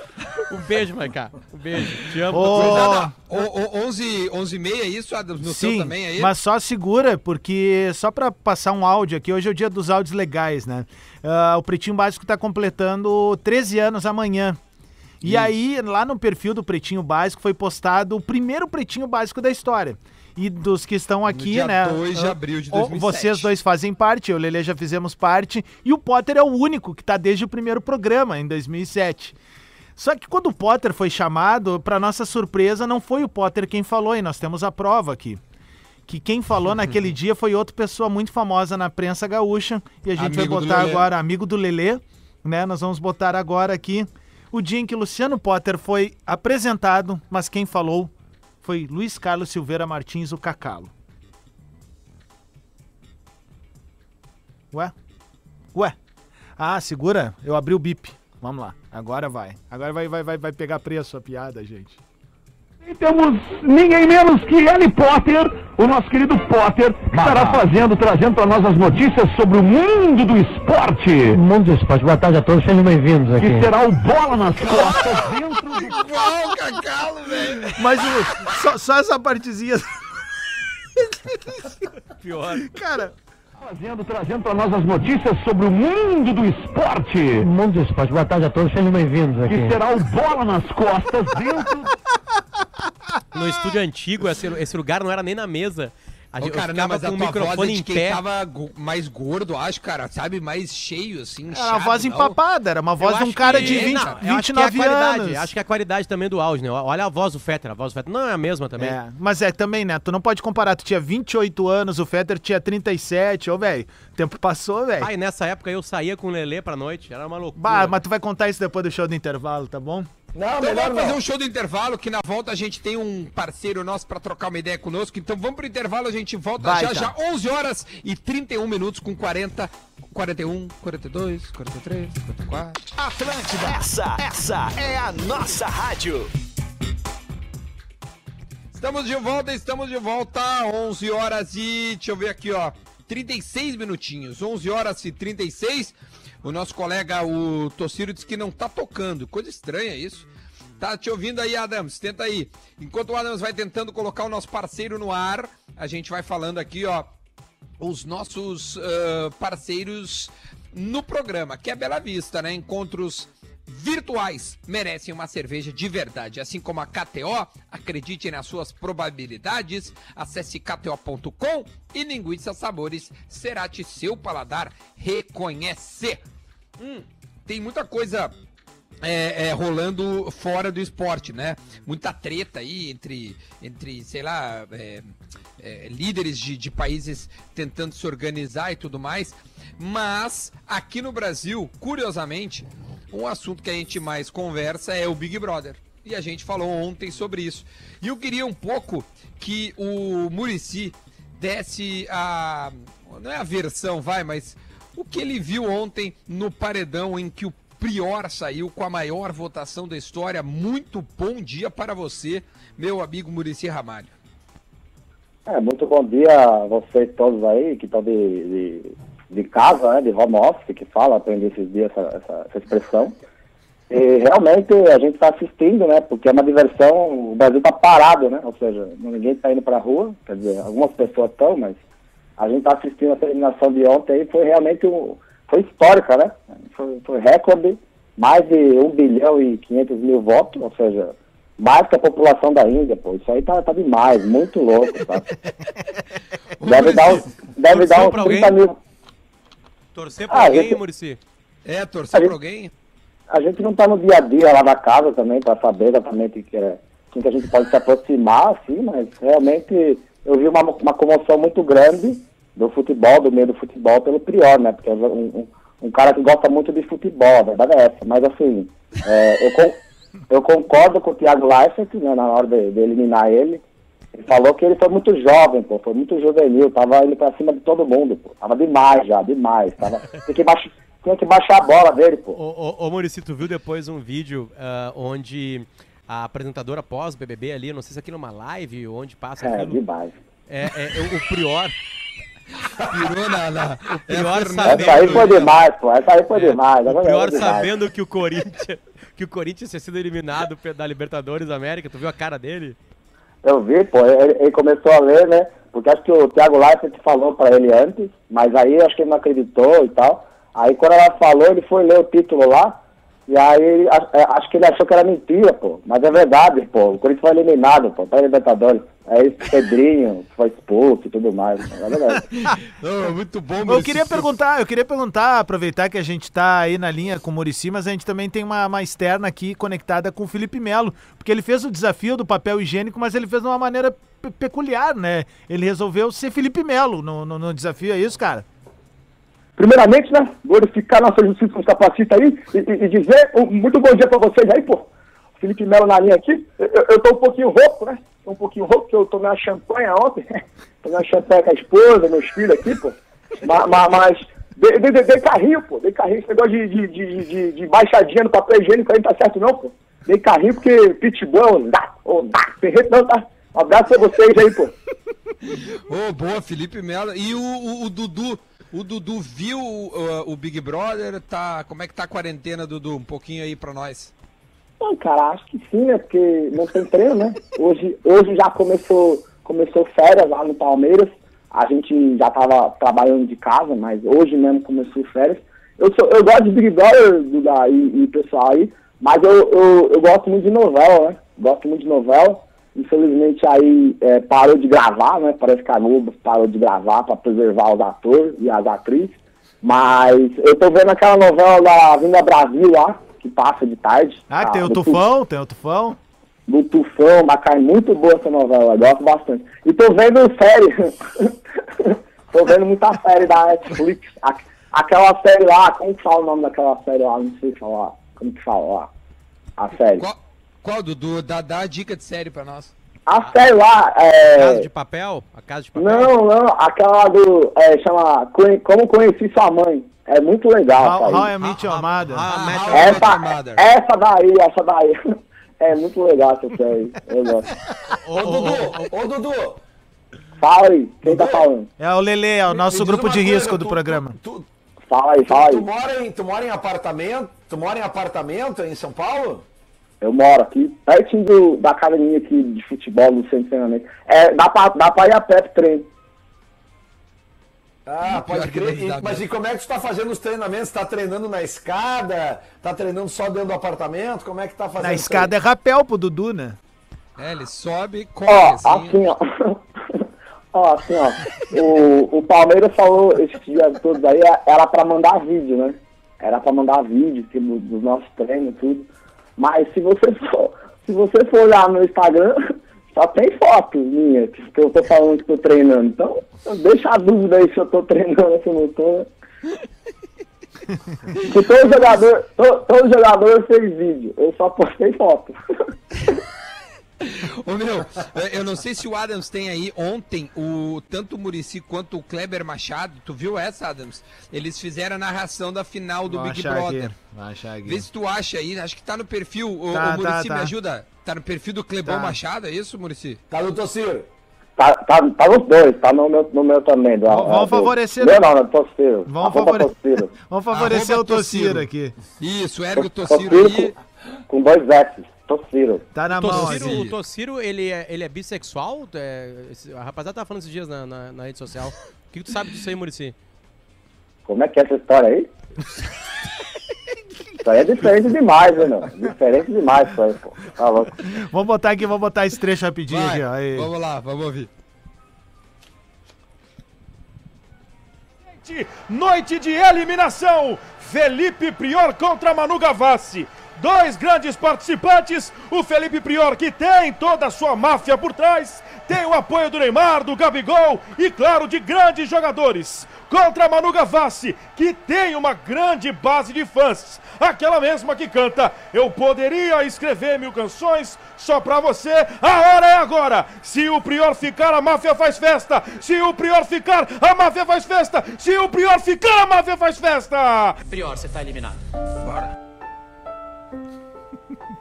Um beijo, Maiká. Um beijo. Te amo. Ô, Cuidado, o, o, 11, 11 e meia, isso, Adams? No seu Sim, também aí? mas só segura, porque só pra passar um áudio aqui, hoje é o dia dos áudios legais, né? Ah, o Pretinho Básico tá completando 13 anos amanhã. E aí, lá no perfil do Pretinho Básico, foi postado o primeiro Pretinho Básico da história. E dos que estão aqui, dia né? 2 de ah, abril de o- 2007. Vocês dois fazem parte, eu e o Lele já fizemos parte. E o Potter é o único que tá desde o primeiro programa, em 2007. Só que quando o Potter foi chamado, para nossa surpresa, não foi o Potter quem falou, e nós temos a prova aqui. Que quem falou naquele dia foi outra pessoa muito famosa na prensa gaúcha. E a gente Amigo vai botar agora, amigo do Lelê, né? Nós vamos botar agora aqui o dia em que Luciano Potter foi apresentado, mas quem falou foi Luiz Carlos Silveira Martins, o Cacalo. Ué? Ué? Ah, segura, eu abri o bip. Vamos lá, agora vai. Agora vai, vai, vai, vai pegar preço a piada, gente. E temos ninguém menos que Harry Potter, o nosso querido Potter, que estará fazendo, trazendo para nós as notícias sobre o mundo do esporte. Mundo do Esporte. Boa tarde a todos, sejam bem-vindos aqui. Que será o bola nas costas dentro do Igual o Cacalo, velho. Mas o- só, só essa partezinha. Pior. Cara, fazendo, trazendo para nós as notícias sobre o mundo do esporte. Mundo do Esporte. Boa tarde a todos, sejam bem-vindos aqui. Que será o bola nas costas dentro No estúdio antigo, esse, esse lugar não era nem na mesa. A Ô, gente, cara, eu não, mas a com o tua voz é microfone de em quem pé. tava mais gordo, acho, cara, sabe? Mais cheio, assim, era uma voz não? empapada, era uma voz Eu de um cara que- de 20, não, eu acho que é 29 anos. Acho que é a qualidade também do áudio, né? Olha a voz do Fetter, a voz do Fetter não é a mesma também. É, mas é também, né? Tu não pode comparar. Tu tinha 28 anos, o Fetter tinha 37. Ô, velho, o tempo passou, velho. Pai, nessa época eu saía com o Lelê pra noite, era uma loucura. Bah, mas tu vai contar isso depois do show do intervalo, tá bom? Não, Então melhor vamos fazer não. um show do intervalo, que na volta a gente tem um parceiro nosso pra trocar uma ideia conosco. Então vamos pro intervalo, a gente volta Vai, já tá. já, 11 horas e 31 minutos com 40, 41, 42, 43, 44. Atlântida, essa, essa é a nossa rádio. Estamos de volta, estamos de volta, 11 horas e, deixa eu ver aqui, ó, 36 minutinhos, 11 horas e 36. O nosso colega, o Tociro, disse que não tá tocando, coisa estranha isso. Tá te ouvindo aí, Adams? Tenta aí. Enquanto o Adams vai tentando colocar o nosso parceiro no ar, a gente vai falando aqui, ó, os nossos ah, parceiros no programa, que é Bela Vista, né? Encontros virtuais merecem uma cerveja de verdade. Assim como a KTO, acredite nas suas probabilidades. Acesse kto.com e Linguiça Sabores Cerati seu paladar reconhece. Hum, tem muita coisa é, é, rolando fora do esporte, né? Muita treta aí entre, entre sei lá, é, é, líderes de, de países tentando se organizar e tudo mais. Mas aqui no Brasil, curiosamente, um assunto que a gente mais conversa é o Big Brother. E a gente falou ontem sobre isso. E eu queria um pouco que o Murici desse a. Não é a versão, vai, mas o que ele viu ontem no paredão em que o Prior saiu com a maior votação da história. Muito bom dia para você, meu amigo Murici Ramalho. É, muito bom dia a vocês todos aí que estão de, de, de casa, né, de home office, que fala, aprendi esses dias essa, essa, essa expressão. E realmente a gente está assistindo, né, porque é uma diversão, o Brasil está parado, né, ou seja, ninguém está indo para a rua, quer dizer, algumas pessoas estão, mas a gente está assistindo essa eliminação de ontem e foi realmente um, foi histórica, né, foi, foi recorde, mais de 1 bilhão e 500 mil votos, ou seja, mais que a população da Índia, pô. Isso aí tá, tá demais, muito louco, tá? deve dar uns, deve dar uns pra 30 alguém? mil. Torcer pra Ah, alguém, gente- Murici? É, torcer Aí- pra alguém? A gente não tá no dia a dia lá da casa também para saber exatamente que é, quem que a gente pode se aproximar, assim, mas realmente eu vi uma, uma comoção muito grande do futebol, do meio do futebol, pelo Prior, né? Porque é um, um, um cara que gosta muito de futebol, a verdade é essa. Mas assim, é, eu, con- eu concordo com o Thiago Leifert, né, na hora de, de eliminar ele. Ele falou que ele foi muito jovem, pô, foi muito juvenil, tava indo pra cima de todo mundo, pô. Tava demais já, demais. Tava, tinha, que que baixar a bola dele, pô. Ô, ô, ô Murici, tu viu depois um vídeo ah, onde a apresentadora pós-BBB ali, não sei se aqui numa live, onde passa É, aquilo, demais. é, é, o- o Prior, Pirou na. na... o Prior É, sabendo... Essa aí foi demais, pô. Essa aí foi demais. O Prior sabendo que o Corinthians, que o Corinthians tinha sido eliminado da Libertadores da América, tu viu a cara dele? Eu vi, pô, ele, ele começou a ler, né? Porque acho que o Thiago Leifert falou pra ele antes, mas aí acho que ele não acreditou e tal. Aí quando ela falou, ele foi ler o título lá, e aí é, acho que ele achou que era mentira, pô. Mas é verdade, pô. O Corinthians foi eliminado, pô, pra Libertadores. Aí Pedrinho foi expulso e tudo mais. É verdade. Não, muito bom, Eu queria perguntar, eu queria perguntar, aproveitar que a gente tá aí na linha com o Murici, mas a gente também tem uma, uma externa aqui conectada com o Felipe Melo, porque ele fez o desafio do papel higiênico, mas ele fez de uma maneira pe- peculiar, né? Ele resolveu ser Felipe Melo no, no, no desafio, é isso, cara? Primeiramente, né, glorificar nossa justiça nos capacita aí e, e- e dizer um muito bom dia pra vocês aí, pô. Felipe Melo na linha aqui. Eu, eu- tô um pouquinho rouco, né? Tô um pouquinho rouco, porque eu tomei uma champanhe ontem. tomei uma champanhe com a esposa, meus filhos aqui, pô. Ma- ma- Mas, dei, dei, dei- dei carrinho, pô. Dei carrinho. Esse negócio de, de, de, de, de baixadinha no papel higiênico aí não tá certo, não, pô. Dei carrinho porque pitbull, dá, ou dá, ferreiro não, tá? Um abraço pra vocês aí, pô. Ô, boa, Felipe Melo. E o, o- o Dudu, o Dudu viu uh, o Big Brother? Tá, como é que tá a quarentena, Dudu? Um pouquinho aí pra nós. Bom, cara, acho que sim, né? Porque não tem treino, né? Hoje, hoje já começou, começou férias lá no Palmeiras. A gente já tava trabalhando de casa, mas hoje mesmo começou férias. Eu, sou, eu gosto de Big Brother Duda, e, e pessoal aí, mas eu, eu, eu gosto muito de novela, né? Gosto muito de novela. Infelizmente aí é, parou de gravar, né? Parece que a Globo parou de gravar para preservar os atores e as atrizes. Mas eu tô vendo aquela novela da Vinda Brasil lá, que passa de tarde. Ah, tá? tem o Tufão, tem o Tufão. do Tufão, bacana, muito boa essa novela, eu gosto bastante. E tô vendo série, tô vendo muita série da Netflix, aquela série lá, como que fala o nome daquela série lá, não sei falar, como que fala lá, a série. Qual, qual Dudu? Dá, dá a dica de série pra nós. A série lá, Casa é... de papel? A casa de papel? Não, não, aquela do, é, chama Como Conheci Sua Mãe, é muito legal, How. How I Met Your Mother. Ah, Ah, Essa, Mother. essa daí, essa daí, é muito legal essa série, eu gosto. Ô, Dudu, ô, Dudu. Fala aí, quem tá falando? É o Lele, é o nosso grupo de coisa, risco do tu- programa. Tu, Fala aí, fala tu, aí. mora em, tu mora em apartamento? Tu mora em apartamento em São Paulo? Eu moro aqui, pertinho do, da academia aqui de futebol, do centro de treinamento. É, dá pra, dá pra ir a pé pro treino. Ah, pode crer. E- mas e como é que tu tá fazendo os treinamentos? Tá treinando na escada? Tá treinando só dentro do apartamento? Como é que tá fazendo? Na escada é rapel pro Dudu, né? É, ele sobe, corre Ó, assim. assim, ó. ó, assim, ó. O, o Palmeiras falou esses dias todos aí, era pra mandar vídeo, né? Era pra mandar vídeo do- dos nossos treinos e tudo. Mas se você for, se você for olhar no Instagram, só tem foto minha, que, eu tô falando que tô treinando. Então, deixa a dúvida aí se eu tô treinando, se eu não tô. Que todo jogador, to- todo jogador fez vídeo, eu só postei foto. Ô meu, eu não sei se o Adams tem aí ontem, o tanto o Murici quanto o Kleber Machado, tu viu essa, Adams? Eles fizeram a narração da final do Vou Big achar Brother. aqui. Vou achar aqui. Vê se tu acha aí, acho que tá no perfil. O, Tá, o Murici tá, tá. me ajuda. Tá no perfil do Clebão Tá. Machado, é isso, Murici? Tá no Tociro. Tá, tá, tá nos dois, tá no meu, no meu também. Do, do- favorecer- Meu não, no Tociro. Vamos, Arroba favore... Tociro. Vamos favorecer Arroba o Tociro aqui. Isso, ergue o Tociro aí. com, com dois S. Tociro. Tá na mão Tociro, aqui. o Tociro, ele é, ele é bissexual? É, esse- a rapaziada tava falando esses dias na, na, na rede social. O que, que tu sabe disso aí, Murici? Como é que é essa história aí? Isso aí é diferente demais, né, meu? Diferente demais isso aí, pô. Tá louco. Vamos botar aqui, vamos botar esse trecho rapidinho Vai, aqui, ó. Aí. vamos lá, vamos ouvir. Noite de eliminação. Felipe Prior contra Manu Gavassi. Dois grandes participantes. O Felipe Prior, que tem toda a sua máfia por trás, tem o apoio do Neymar, do Gabigol e, claro, de grandes jogadores. Contra Manu Gavassi, que tem uma grande base de fãs. Aquela mesma que canta Eu poderia escrever mil canções só pra você. A hora é agora. Se o Prior ficar, a máfia faz festa. Se o Prior ficar, a máfia faz festa. Se o Prior ficar, a máfia faz festa. Prior, você tá eliminado.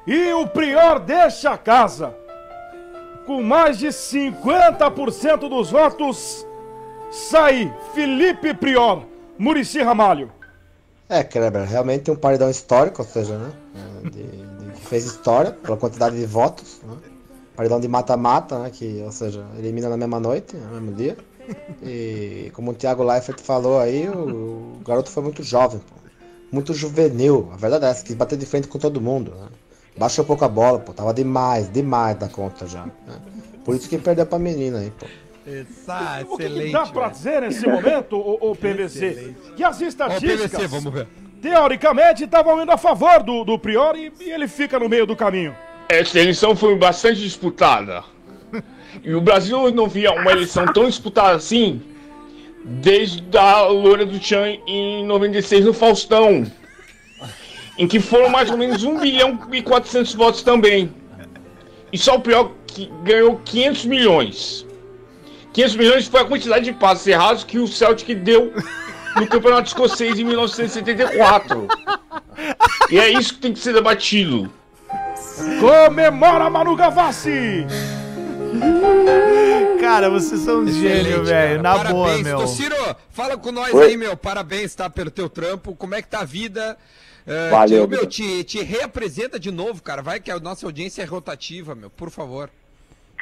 E o Prior deixa a casa. Com mais de 50% dos votos, sai Felipe Prior, Murici Ramalho. É, Kleber, realmente um paredão histórico, ou seja, né? de- de- que fez história pela quantidade de votos. Né? Paredão de mata-mata, né? Que, ou seja, elimina na mesma noite, no mesmo dia. E como o Thiago Leifert falou aí, o, o garoto foi muito jovem, pô. Muito juvenil. A verdade é essa, quis bater de frente com todo mundo, né? Baixou pouco a bola, pô. Tava demais, demais da conta já. né? Por isso que perdeu pra menina aí, pô. Essa, O que, que dá pra dizer nesse momento, o, PVC? Que as o estatísticas, PVC, vamos ver. teoricamente, estavam indo a favor do, do Prior e, e ele fica no meio do caminho. Essa eleição foi bastante disputada. E o Brasil não via uma eleição tão disputada assim desde a Loura do Tchan em 96 no Faustão. Em que foram mais ou menos 1 bilhão e 400 votos também. E só o pior que ganhou 500 milhões. 500 milhões foi a quantidade de passes errados que o Celtic deu no Campeonato Escocês em 1974. E é isso que tem que ser debatido. Comemora Manu Gavassi! Cara, vocês são um gênio, velho. Na Parabéns, boa, meu. Tociro, fala com nós Oi. aí, meu. Parabéns, tá, pelo teu trampo. Como é que tá a vida? É, Valeu, meu. te, te reapresenta de novo, cara. Vai que a nossa audiência é rotativa, meu. Por favor.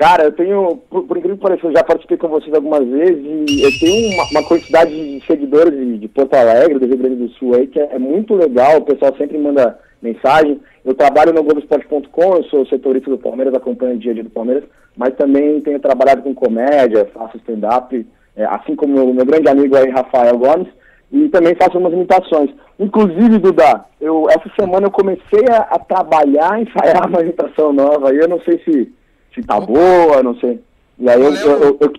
Cara, eu tenho, por, por incrível que pareça, eu já participei com vocês algumas vezes e eu tenho uma, uma quantidade de seguidores de, de Porto Alegre, do Rio Grande do Sul aí, que é, é muito legal, o pessoal sempre manda mensagem. Eu trabalho no Globoesporte.com, eu sou setorista do Palmeiras, acompanho o dia a dia do Palmeiras, mas também tenho trabalhado com comédia, faço stand-up, é, assim como o meu grande amigo aí, Rafael Gomes, e também faço umas imitações. Inclusive, Duda, eu, essa semana eu comecei a, a trabalhar, ensaiar uma imitação nova, e eu não sei se, se tá boa, não sei. E aí eu, eu, eu,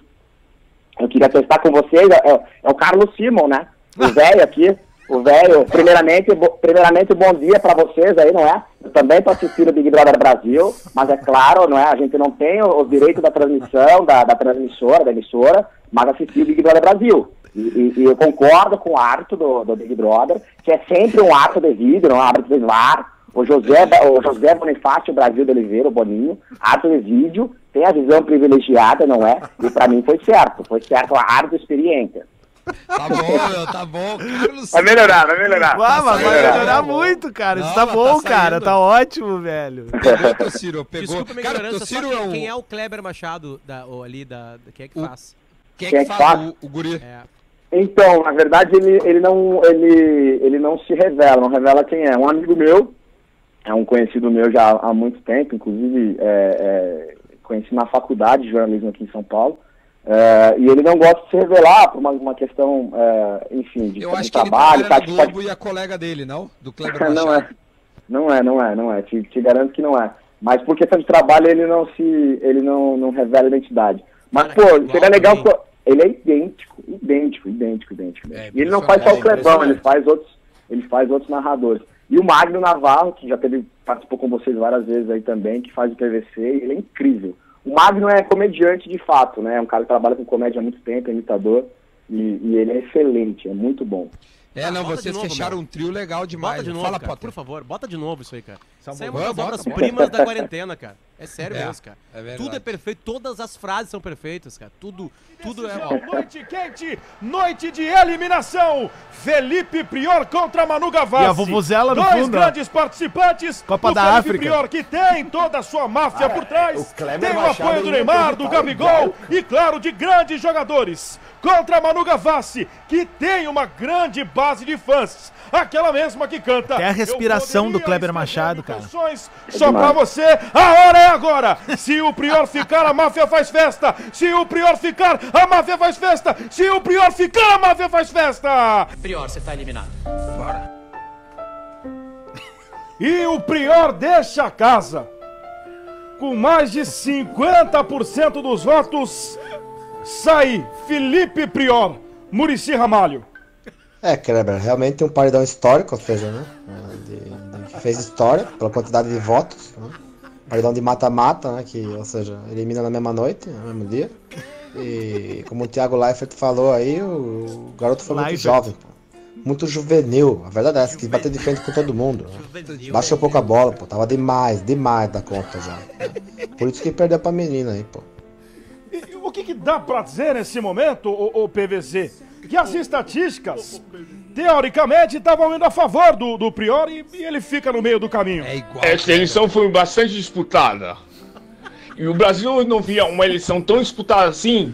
eu, queria testar com vocês, é, é o Carlos Simon, né? O velho aqui, o velho, primeiramente, bo- primeiramente, bom dia pra vocês aí, não é? Eu também tô assistindo o Big Brother Brasil, mas é claro, não é? A gente não tem o- os direitos da transmissão, da, da transmissora, da emissora, mas assistir o Big Brother Brasil. E, e- e eu concordo com o árbitro do, do Big Brother, que é sempre um ato devido, não é um árbitro de VAR. O José, o José Bonifácio Brasil de Oliveira, o Boninho, árbitro de vídeo, tem a visão privilegiada, não é? E pra mim foi certo, foi certo, a árbitro experiente. Tá bom, meu, tá bom. Carlos. Vai melhorar, vai melhorar. Mas vai melhorar tá muito, cara. Isso Não, tá mas bom, tá cara. Tá ótimo, velho. Pegou, Tociro, pegou. Desculpa a minha Cara, ignorância, só Tociro quem, é o... quem é o Kleber Machado da, o, ali da, da- Quem é que O- faz? Quem é Quem que é que faz faz? o, o guri? É. Então, na verdade, ele, ele, não, ele, ele não se revela, não revela quem é. Um amigo meu, é um conhecido meu já há muito tempo, inclusive é, é, conheci na faculdade de jornalismo aqui em São Paulo. é, e ele não gosta de se revelar por uma, uma questão, é, enfim, de, Eu de acho que ele trabalho. trabalha tá, no que pode- Globo e a colega dele, não? Do Kleber não é. Não é, não é, não é. Te, te garanto que não é. Mas por questão de trabalho ele não se. ele não, não revela identidade. Mas, Cara, pô, seria legal. também. Ele é idêntico, idêntico, idêntico, idêntico. É, e ele não faz só o impressionante, Clebão, ele faz outros, ele faz outros narradores. E o Magno Navarro, que já teve, participou com vocês várias vezes aí também, que faz o PVC, ele é incrível. O Magno é comediante de fato, né? É um cara que trabalha com comédia há muito tempo, é imitador, e, e ele é excelente, é muito bom. É, Ah, não, vocês novo, fecharam meu. um trio legal demais. Bota de novo, Fala, cara, Potter. por favor, bota de novo isso aí, cara. Isso é uma das bota, obras bota. primas da quarentena, cara. É sério É, mesmo, cara. é. Tudo é perfeito, todas as frases são perfeitas, cara. Tudo, tudo é. Decisão, Noite quente, noite de eliminação. Felipe Prior contra Manu Gavassi. E a vuvuzela no Dois fundo, ó. grandes participantes. Copa o da Felipe África. Prior que tem toda a sua máfia por trás. o tem o apoio do é Neymar, do. Gabigol e, claro, de grandes jogadores. Contra Manu Gavassi, que tem uma grande base de fãs. Aquela mesma que canta. Até a respiração "Eu do Kleber Machado, cara. canções Só pra você, a hora é agora. Se o Prior ficar, a máfia faz festa. Se o Prior ficar, a máfia faz festa. Se o Prior ficar, a máfia faz festa. Prior, você tá eliminado. E o Prior deixa a casa. Com mais de 50% dos votos, sai Felipe Prior, Murici Ramalho. É, Kleber, realmente um paredão histórico, ou seja, né? de- de- fez história pela quantidade de votos. Né? Paredão de mata-mata, né? Que, ou seja, elimina na mesma noite, no mesmo dia. E como o Thiago Leifert falou aí, o, o garoto foi muito Leifert. jovem, pô. Muito juvenil. A verdade é essa, quis bater de frente com todo mundo. Né? Baixou um pouco a bola, pô. Tava demais, demais da conta já. Por isso que perdeu pra menina aí, pô. E o que, que dá pra dizer nesse momento, o, PVZ? Que as estatísticas, teoricamente, estavam indo a favor do, do Prior e, e ele fica no meio do caminho. É igual. Essa eleição foi bastante disputada. E o Brasil não via uma eleição tão disputada assim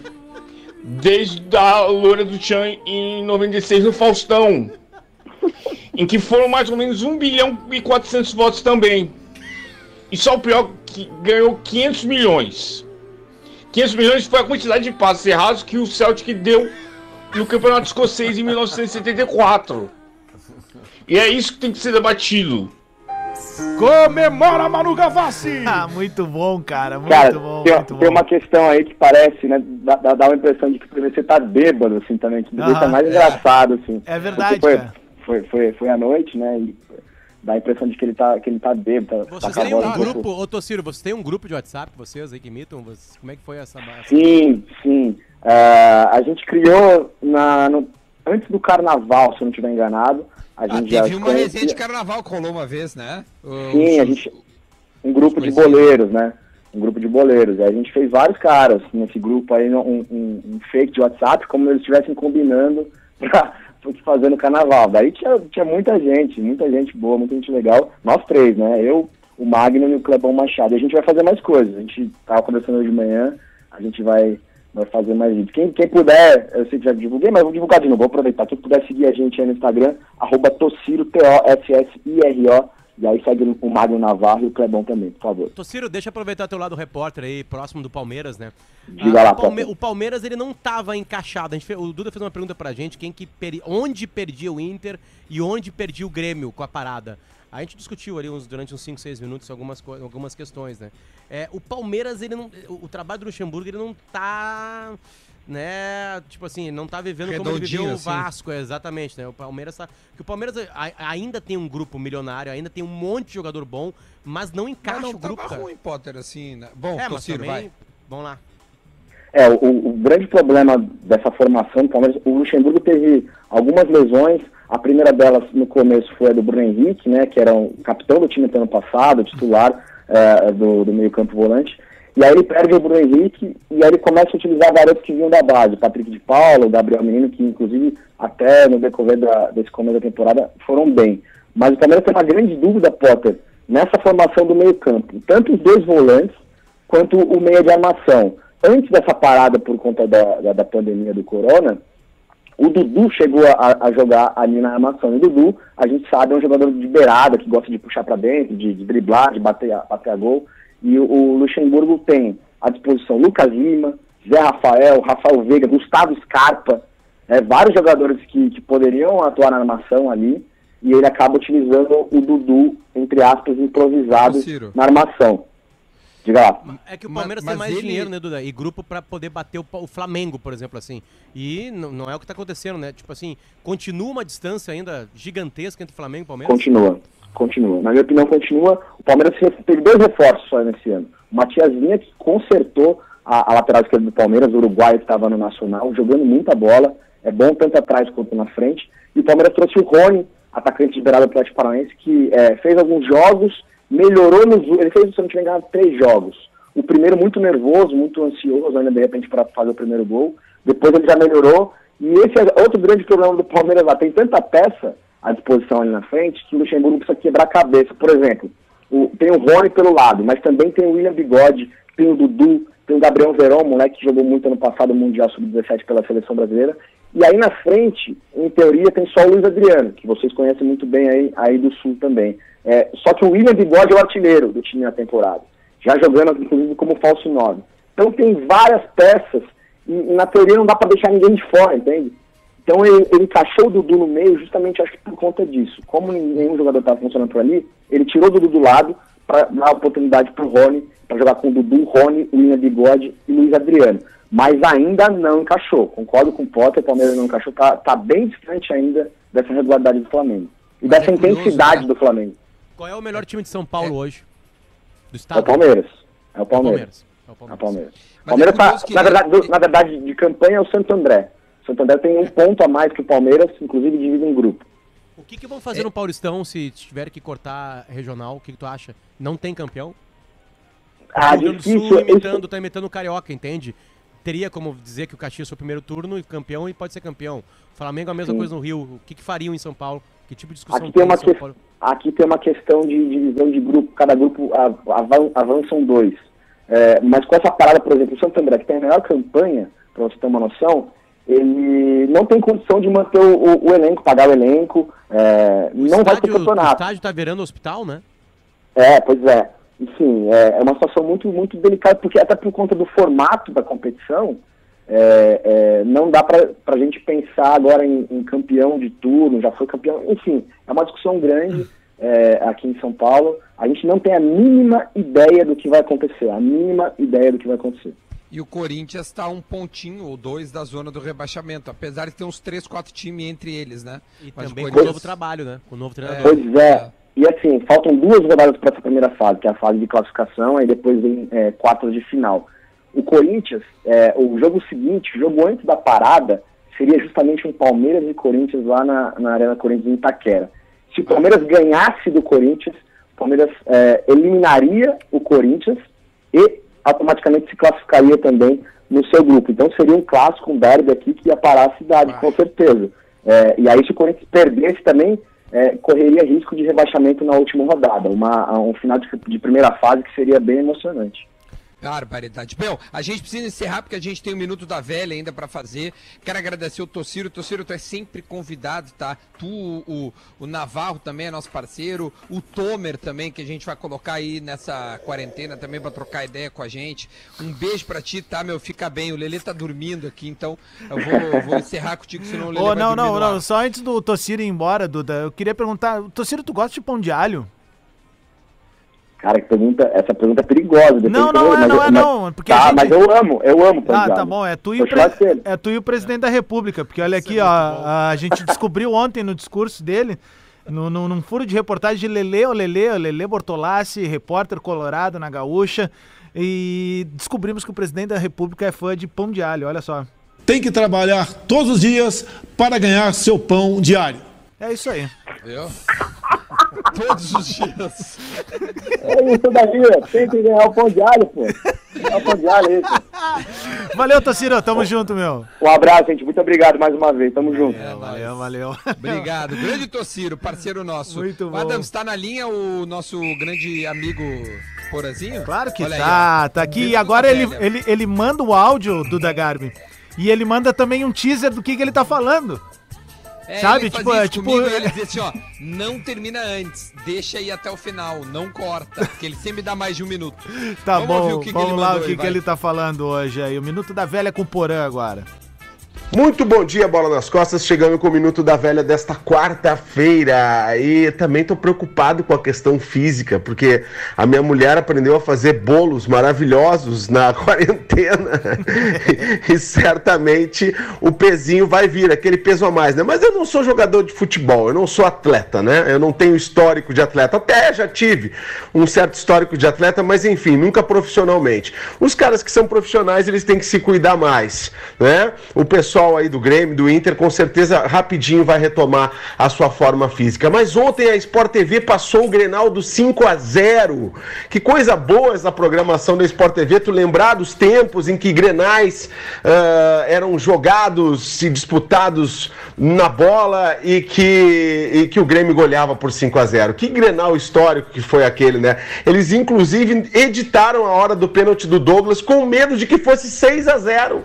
desde a loura do Tchan em 96 no Faustão. Em que foram mais ou menos 1 bilhão e 400 votos também. E só o pior que ganhou 500 milhões. 500 milhões foi a quantidade de passes errados que o Celtic deu no Campeonato Escocês em 1974. E é isso que tem que ser debatido. Comemora Manu Gavassi! Ah, muito bom, cara. Muito Cara, bom, tem, muito tem bom. uma questão aí que parece, né? Dá, dá- uma impressão de que o PVC tá bêbado, assim, também. Que Aham, tá mais é. engraçado, assim. É verdade, foi, cara. Foi, foi, foi à noite, né? E dá a impressão de que ele tá, que ele tá bêbado. Tá, Vocês tá têm um grupo, ô Tociro, vocês têm um grupo de WhatsApp, vocês aí que imitam? Vocês- como é que foi essa. essa- Sim, sim. Ah, a gente criou na, no- antes do carnaval, se eu não estiver enganado. A Ah, gente já teve uma conhecia- resenha de carnaval que rolou uma vez, né? Sim, a gente. Um grupo de conhecidos. boleiros, né? Um grupo de boleiros. E a gente fez vários caras nesse grupo aí, um, um- um fake de WhatsApp, como eles estivessem combinando pra fazer no carnaval. Daí tinha, tinha muita gente, muita gente boa, muita gente legal. Nós três, né? Eu, o Magno e o Clebão Machado. E a gente vai fazer mais coisas. A gente tava conversando hoje de manhã, a gente vai, vai fazer mais vídeos. Quem, quem puder, eu sei que já divulguei, mas vou divulgar de novo, vou aproveitar. Quem puder seguir a gente aí no Instagram, arroba Tossiro, T-O-S-S-I-R-O. E aí segue o Magno Navarro e o Clebão também, por favor. Tociro, deixa eu aproveitar teu lado repórter aí, próximo do Palmeiras, né? Diga Ah, lá, o, Palme- o Palmeiras ele não tava encaixado. A gente fez- o Duda fez uma pergunta pra gente, quem que peri- onde perdia o Inter e onde perdia o Grêmio com a parada. A gente discutiu ali uns, durante uns 5, 6 minutos algumas, algumas questões, né? É, o Palmeiras, ele não. O, trabalho do Luxemburgo, ele não tá. Né, tipo assim, não tá vivendo como viveu o assim. Vasco, é, exatamente, né? O Palmeiras tá. Que o Palmeiras a- ainda tem um grupo milionário, ainda tem um monte de jogador bom, mas não encaixa Mas não o grupo, tava cara. ruim, Potter, assim, né? Bom, É, Tociro, vai. Vamos lá. É, o, o grande problema dessa formação do Palmeiras, o Luxemburgo teve algumas lesões. A primeira delas no começo foi a do Bruno Henrique, né, que era o capitão do time do ano passado, titular eh, do, do meio-campo volante. E aí ele perde o Bruno Henrique e aí ele começa a utilizar garotos que vinham da base, Patrick de Paulo, Gabriel Menino, que inclusive até no decorrer da, desse começo da temporada foram bem. Mas o Palmeiras tem uma grande dúvida, Potter, nessa formação do meio campo. Tanto os dois volantes quanto o meia de armação. Antes dessa parada por conta da, da, da pandemia do corona, o Dudu chegou a, a, jogar ali na armação. E o Dudu, a gente sabe, é um jogador de beirada, que gosta de puxar para dentro, de, de, driblar, de bater, a, bater a gol. E o, o, Luxemburgo tem à disposição Lucas Lima, Zé Rafael, Rafael Veiga, Gustavo Scarpa, é, vários jogadores que, que poderiam atuar na armação ali. E ele acaba utilizando o Dudu, entre aspas, improvisado na armação. Diga lá. É que o Palmeiras mas, tem mais ele... dinheiro, né, Duda? E grupo para poder bater o, o, Flamengo, por exemplo, assim. E não é o que tá acontecendo, né? Tipo assim, continua uma distância ainda gigantesca entre Flamengo e Palmeiras? Continua, continua. Na minha opinião, continua. O Palmeiras teve dois reforços só nesse ano. O Matias Vinha, que consertou a, a lateral esquerda do Palmeiras, o Uruguai que estava no Nacional, jogando muita bola. É bom tanto atrás quanto na frente. E o Palmeiras trouxe o Rony, atacante liberado do Atlético Paranaense, que é, fez alguns jogos melhorou nos. Ele fez, se não tiver enganado, três jogos. O primeiro muito nervoso, muito ansioso, ainda de repente para fazer o primeiro gol. Depois ele já melhorou. E esse é outro grande problema do Palmeiras lá. Tem tanta peça à disposição ali na frente que o Luxemburgo precisa quebrar a cabeça. Por exemplo, o, tem o Rony pelo lado, mas também tem o William Bigode, tem o Dudu, tem o Gabriel Verão, moleque que jogou muito ano passado no Mundial Sub-17 pela seleção brasileira. E aí na frente, em teoria, tem só o Luiz Adriano, que vocês conhecem muito bem aí, aí do Sul também. É, só que o William Bigode é o artilheiro do time na temporada, já jogando inclusive como falso 9. Então tem várias peças e, e na teoria não dá para deixar ninguém de fora, entende? Então ele, ele encaixou o Dudu no meio justamente acho que por conta disso. Como nenhum jogador estava funcionando por ali, ele tirou o Dudu do lado para dar oportunidade para o Rony, para jogar com o Dudu, Rony, William Bigode e Luiz Adriano. Mas ainda não encaixou. Concordo com o Potter, o Palmeiras não encaixou, tá, tá bem distante ainda dessa regularidade do Flamengo. E Mas dessa é curioso, intensidade né? do Flamengo. Qual é o melhor time de São Paulo é. hoje? Do estado? É o Palmeiras. É o Palmeiras. É o Palmeiras. É o Palmeiras. É Palmeiras, tá, na, verdade, do, na verdade, de campanha é o Santo André. O Santo André tem um ponto a mais que o Palmeiras, inclusive divide um grupo. O que, que vão fazer é. no Paulistão se tiver que cortar regional? O que, que tu acha? Não tem campeão? Ah, o Rio Grande do Sul imitando, isso... tá imitando o Carioca, entende? Teria como dizer que o Caxias foi o primeiro turno e campeão e pode ser campeão. O Flamengo a mesma Sim. coisa no Rio. O que, que fariam em São Paulo? Que tipo de discussão aqui tem, uma que... Aqui tem uma questão de divisão de grupo, cada grupo avançam dois. É, mas com essa parada, por exemplo, o Santo André, que tem a melhor campanha, para você ter uma noção, ele não tem condição de manter o, o, o elenco, pagar o elenco, é, o não estádio, vai ter campeonato. O estádio está virando hospital, né? É, pois é. Enfim, é, é uma situação muito, muito delicada, porque até por conta do formato da competição, é, é, não dá para a gente pensar agora em, em, campeão de turno, já foi campeão, enfim, é uma discussão grande é, aqui em São Paulo. A gente não tem a mínima ideia do que vai acontecer, a mínima ideia do que vai acontecer. E o Corinthians está um pontinho ou dois da zona do rebaixamento, apesar de ter uns três, quatro times entre eles, né? E Mas também Corinthians... com o novo trabalho, né? Com o novo treinador. Pois é. E assim, faltam duas rodadas para essa primeira fase, que é a fase de classificação, e depois vem é, quatro de final o Corinthians, é, o jogo seguinte, o jogo antes da parada, seria justamente um Palmeiras e Corinthians lá na, na Arena Corinthians em Itaquera. Se o Palmeiras ganhasse do Corinthians, o Palmeiras é, eliminaria o Corinthians e automaticamente se classificaria também no seu grupo. Então seria um clássico, um derby aqui que ia parar a cidade, com certeza. É, e aí se o Corinthians perdesse também, é, correria risco de rebaixamento na última rodada. Uma, um final de, de primeira fase que seria bem emocionante. Barbaridade. Bel, a gente precisa encerrar porque a gente tem um minuto da velha ainda para fazer. Quero agradecer o Tociro. Tociro, tu é sempre convidado, tá? Tu, o, o Navarro também é nosso parceiro. O Tomer também, que a gente vai colocar aí nessa quarentena também para trocar ideia com a gente. Um beijo para ti, tá, meu? Fica bem. O Lelê tá dormindo aqui, então eu vou, vou encerrar contigo, senão o Lelê oh, vai Não, não, não. Só antes do Tociro ir embora, Duda, eu queria perguntar. Tociro, tu gosta de pão de alho? Cara, que pergunta, essa pergunta é perigosa. Não, não, é, não é, não. Porque tá, gente... mas eu amo, eu amo. Ah, tá bom, é tu, e o pre... é tu e o presidente da República, porque olha aqui, é ó, a gente descobriu ontem no discurso dele, no, no, num furo de reportagem de Lele, o Lele, o Lele Bortolassi, repórter colorado na Gaúcha, e descobrimos que o presidente da República é fã de pão de alho, olha só. Tem que trabalhar todos os dias para ganhar seu pão diário. É isso aí. Viu? Todos os dias. É isso daí, ó. Tem que ganhar o pão de alho, pô. Ganhar o pão de alho, é isso. Valeu, Tociro. Tamo junto, meu. Um abraço, gente. Muito obrigado mais uma vez. Tamo junto. Valeu, valeu. Obrigado. Grande Tociro, parceiro nosso. Muito bom. Adams, tá na linha o nosso grande amigo Porazinho? Claro que Olha aí, tá, tá aqui. E agora ele, ele, ele manda o áudio do da Garmin. E ele manda também um teaser do que, que ele tá falando. É, Sabe, tipo, é, tipo, comigo, é- ele diz assim, ó, não termina antes, deixa ir até o final, não corta, porque ele sempre dá mais de um minuto. Tá Vamos bom, o que que vamos ele lá mandou o que, aí, que ele tá falando hoje aí. O Minuto da Velha com o Porã agora. Muito bom dia, Bola nas Costas, chegando com o Minuto da Velha desta quarta-feira. E também tô preocupado com a questão física, porque a minha mulher aprendeu a fazer bolos maravilhosos na quarentena. e certamente o pezinho vai vir, aquele peso a mais, né? Mas eu não sou jogador de futebol, eu não sou atleta, né? Eu não tenho histórico de atleta. Até já tive um certo histórico de atleta, mas enfim, nunca profissionalmente. Os caras que são profissionais, eles têm que se cuidar mais, né? O pessoal aí do Grêmio, do Inter, com certeza rapidinho vai retomar a sua forma física. Mas ontem a Sport TV passou o Grenal do 5 a 0. Que coisa boa essa programação da Sport TV, tu lembrar dos tempos em que Grenais ah, eram jogados e disputados na bola e que, e que o Grêmio goleava por 5 a 0. Que Grenal histórico que foi aquele, né? Eles inclusive editaram a hora do pênalti do Douglas com medo de que fosse 6 a 0.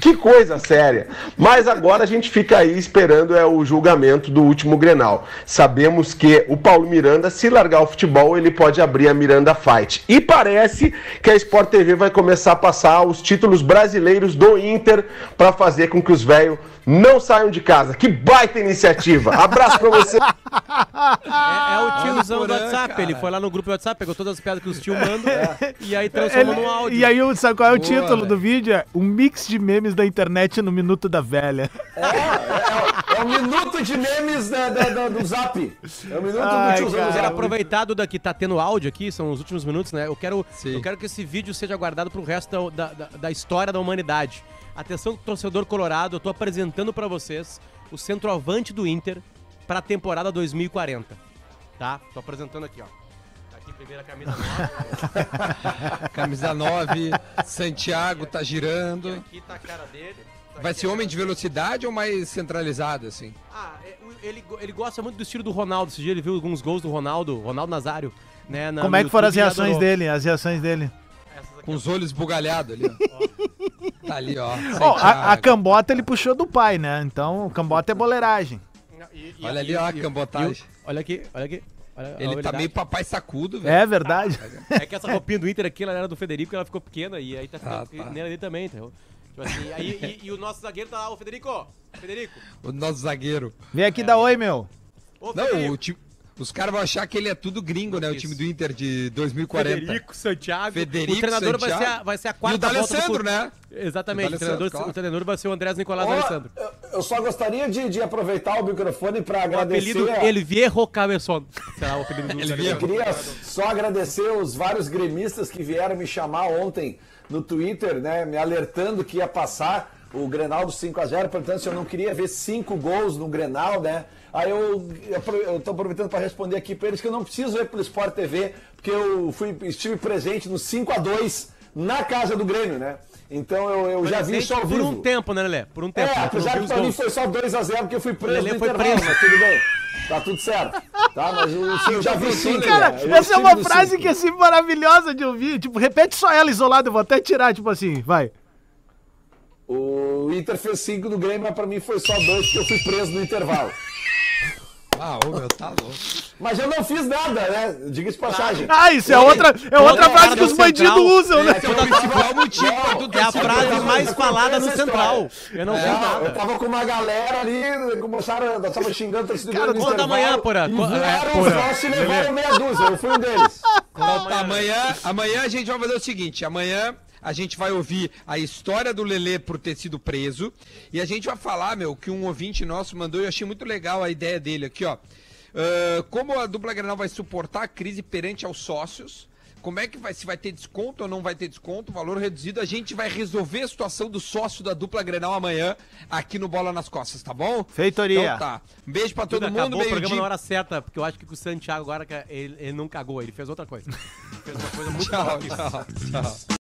Que coisa séria. Mas agora a gente fica aí esperando é, o julgamento do último Grenal. Sabemos que o Paulo Miranda, se largar o futebol, ele pode abrir a Miranda Fight. E parece que a Sport TV vai começar a passar os títulos brasileiros do Inter para fazer com que os velhos não saiam de casa. Que baita iniciativa. Abraço pra você. É, é o tiozão do WhatsApp. cara. Ele foi lá no grupo do WhatsApp, pegou todas as piadas que os tios mandam e aí transformou Ele- num áudio. e aí, o- sabe qual é o Boa, título velho. do vídeo? É um mix de memes da internet no Minuto da Velha. É o minuto de memes da- da- da- do Zap. É o minuto Ai, do tiozão cara. do Zap. aproveitar Duda que tá tendo áudio aqui, são os últimos minutos, né? Eu quero, Sim. eu quero que esse vídeo seja guardado pro resto da, da, da história da humanidade. Atenção, torcedor colorado, eu tô apresentando pra vocês o centroavante do Inter pra temporada 2040. Tá? Tô apresentando aqui, ó. Aqui primeira camisa nova. Camisa 9, Santiago tá girando. aqui tá a cara dele. Tá Vai aqui ser homem de velocidade ou mais centralizado, assim? Ah, é, ele, ele gosta muito do estilo do Ronaldo. Esse dia ele viu alguns gols do Ronaldo, Ronaldo Nazário. Né, na- Como é que foram as reações adorou. dele? As reações dele. Aqui, Com os olhos bugalhados ali, ó. Tá ali, ó. Ó, a, a cambota ele puxou do pai, né? Então, cambota é boleiragem. E- e- Olha ali, e- ó, a cambotagem. e Olha aqui, olha aqui. Olha Ele tá meio papai sacudo, velho. É verdade. É que essa roupinha do Inter aqui, ela era do Federico, ela ficou pequena e aí tá Ah, ficando tá. nela ali também, entendeu? Tipo assim, aí, e, e o nosso zagueiro tá lá, o Federico, Federico. O nosso zagueiro. Vem aqui dar oi, meu. Ô, Não, o time- os caras vão achar que ele é tudo gringo, né? O time do Inter de 2040. Federico Santiago. Federico o treinador vai ser, a, Santiago. vai ser a E o quarta volta do né? Exatamente, O o treinador, D'Alessandro, o treinador vai ser o Andrés Nicolás Ó, Alessandro. eu- eu só gostaria de, de aproveitar o microfone para O agradecer. apelido a- Elvier Cabeçon. Será o apelido do Eu queria só agradecer os vários gremistas que vieram me chamar ontem no Twitter, né? Me alertando que ia passar o Grenal do 5x0, portanto, se eu não queria ver cinco gols no Grenal, né? Aí eu, tô aproveitando para responder aqui para eles que eu não preciso ver pelo Sport TV, porque eu fui, estive presente no 5x2 na casa do Grêmio, né? Então eu, eu já vi isso ao Por vivo. um tempo, né, Lelé? Por um tempo. É, né? Apesar viu que pra mim foi só 2x0 porque eu fui preso Lelê no foi intervalo, preso. mas tudo bem. Tá tudo certo. Tá, mas eu, eu já vi sim, Cara, né? Essa é uma frase cinco. que é assim maravilhosa de ouvir. Tipo, repete só ela isolada, eu vou até tirar, tipo assim, vai. O Inter fez 5 do Grêmio, mas pra mim foi só 2 porque eu fui preso no intervalo. Ah, ô meu, tá louco. Mas eu não fiz nada, né? Diga-se de passagem. Ah, isso é outra, é outra Toda frase que os do bandidos usam, né? Esse é o principal motivo É a frase mais falada no Central. história. Eu não vi É, eu nada. tava com uma galera ali, começaram, tava xingando do Cara, quando intervalo, amanhã, Porã? E é, voaram os nossos e levaram meia dúzia, eu fui um deles. Então, amanhã, amanhã a gente vai fazer o seguinte: amanhã a gente vai ouvir a história do Lelê por ter sido preso. E a gente vai falar, meu, que um ouvinte nosso mandou, e eu achei muito legal a ideia dele aqui, ó. Ah, como a dupla Granal vai suportar a crise perante aos sócios, como é que vai, se vai ter desconto ou não vai ter desconto, valor reduzido, a gente vai resolver a situação do sócio da dupla Grenal amanhã aqui no Bola nas Costas, tá bom? Feitoria. Então tá. Um beijo pra todo Duda, mundo, acabou o programa meio-dia. na hora certa, porque eu acho que o Santiago agora ele, ele não cagou, ele fez outra coisa. Fez uma coisa muito Tchau, tchau, tchau.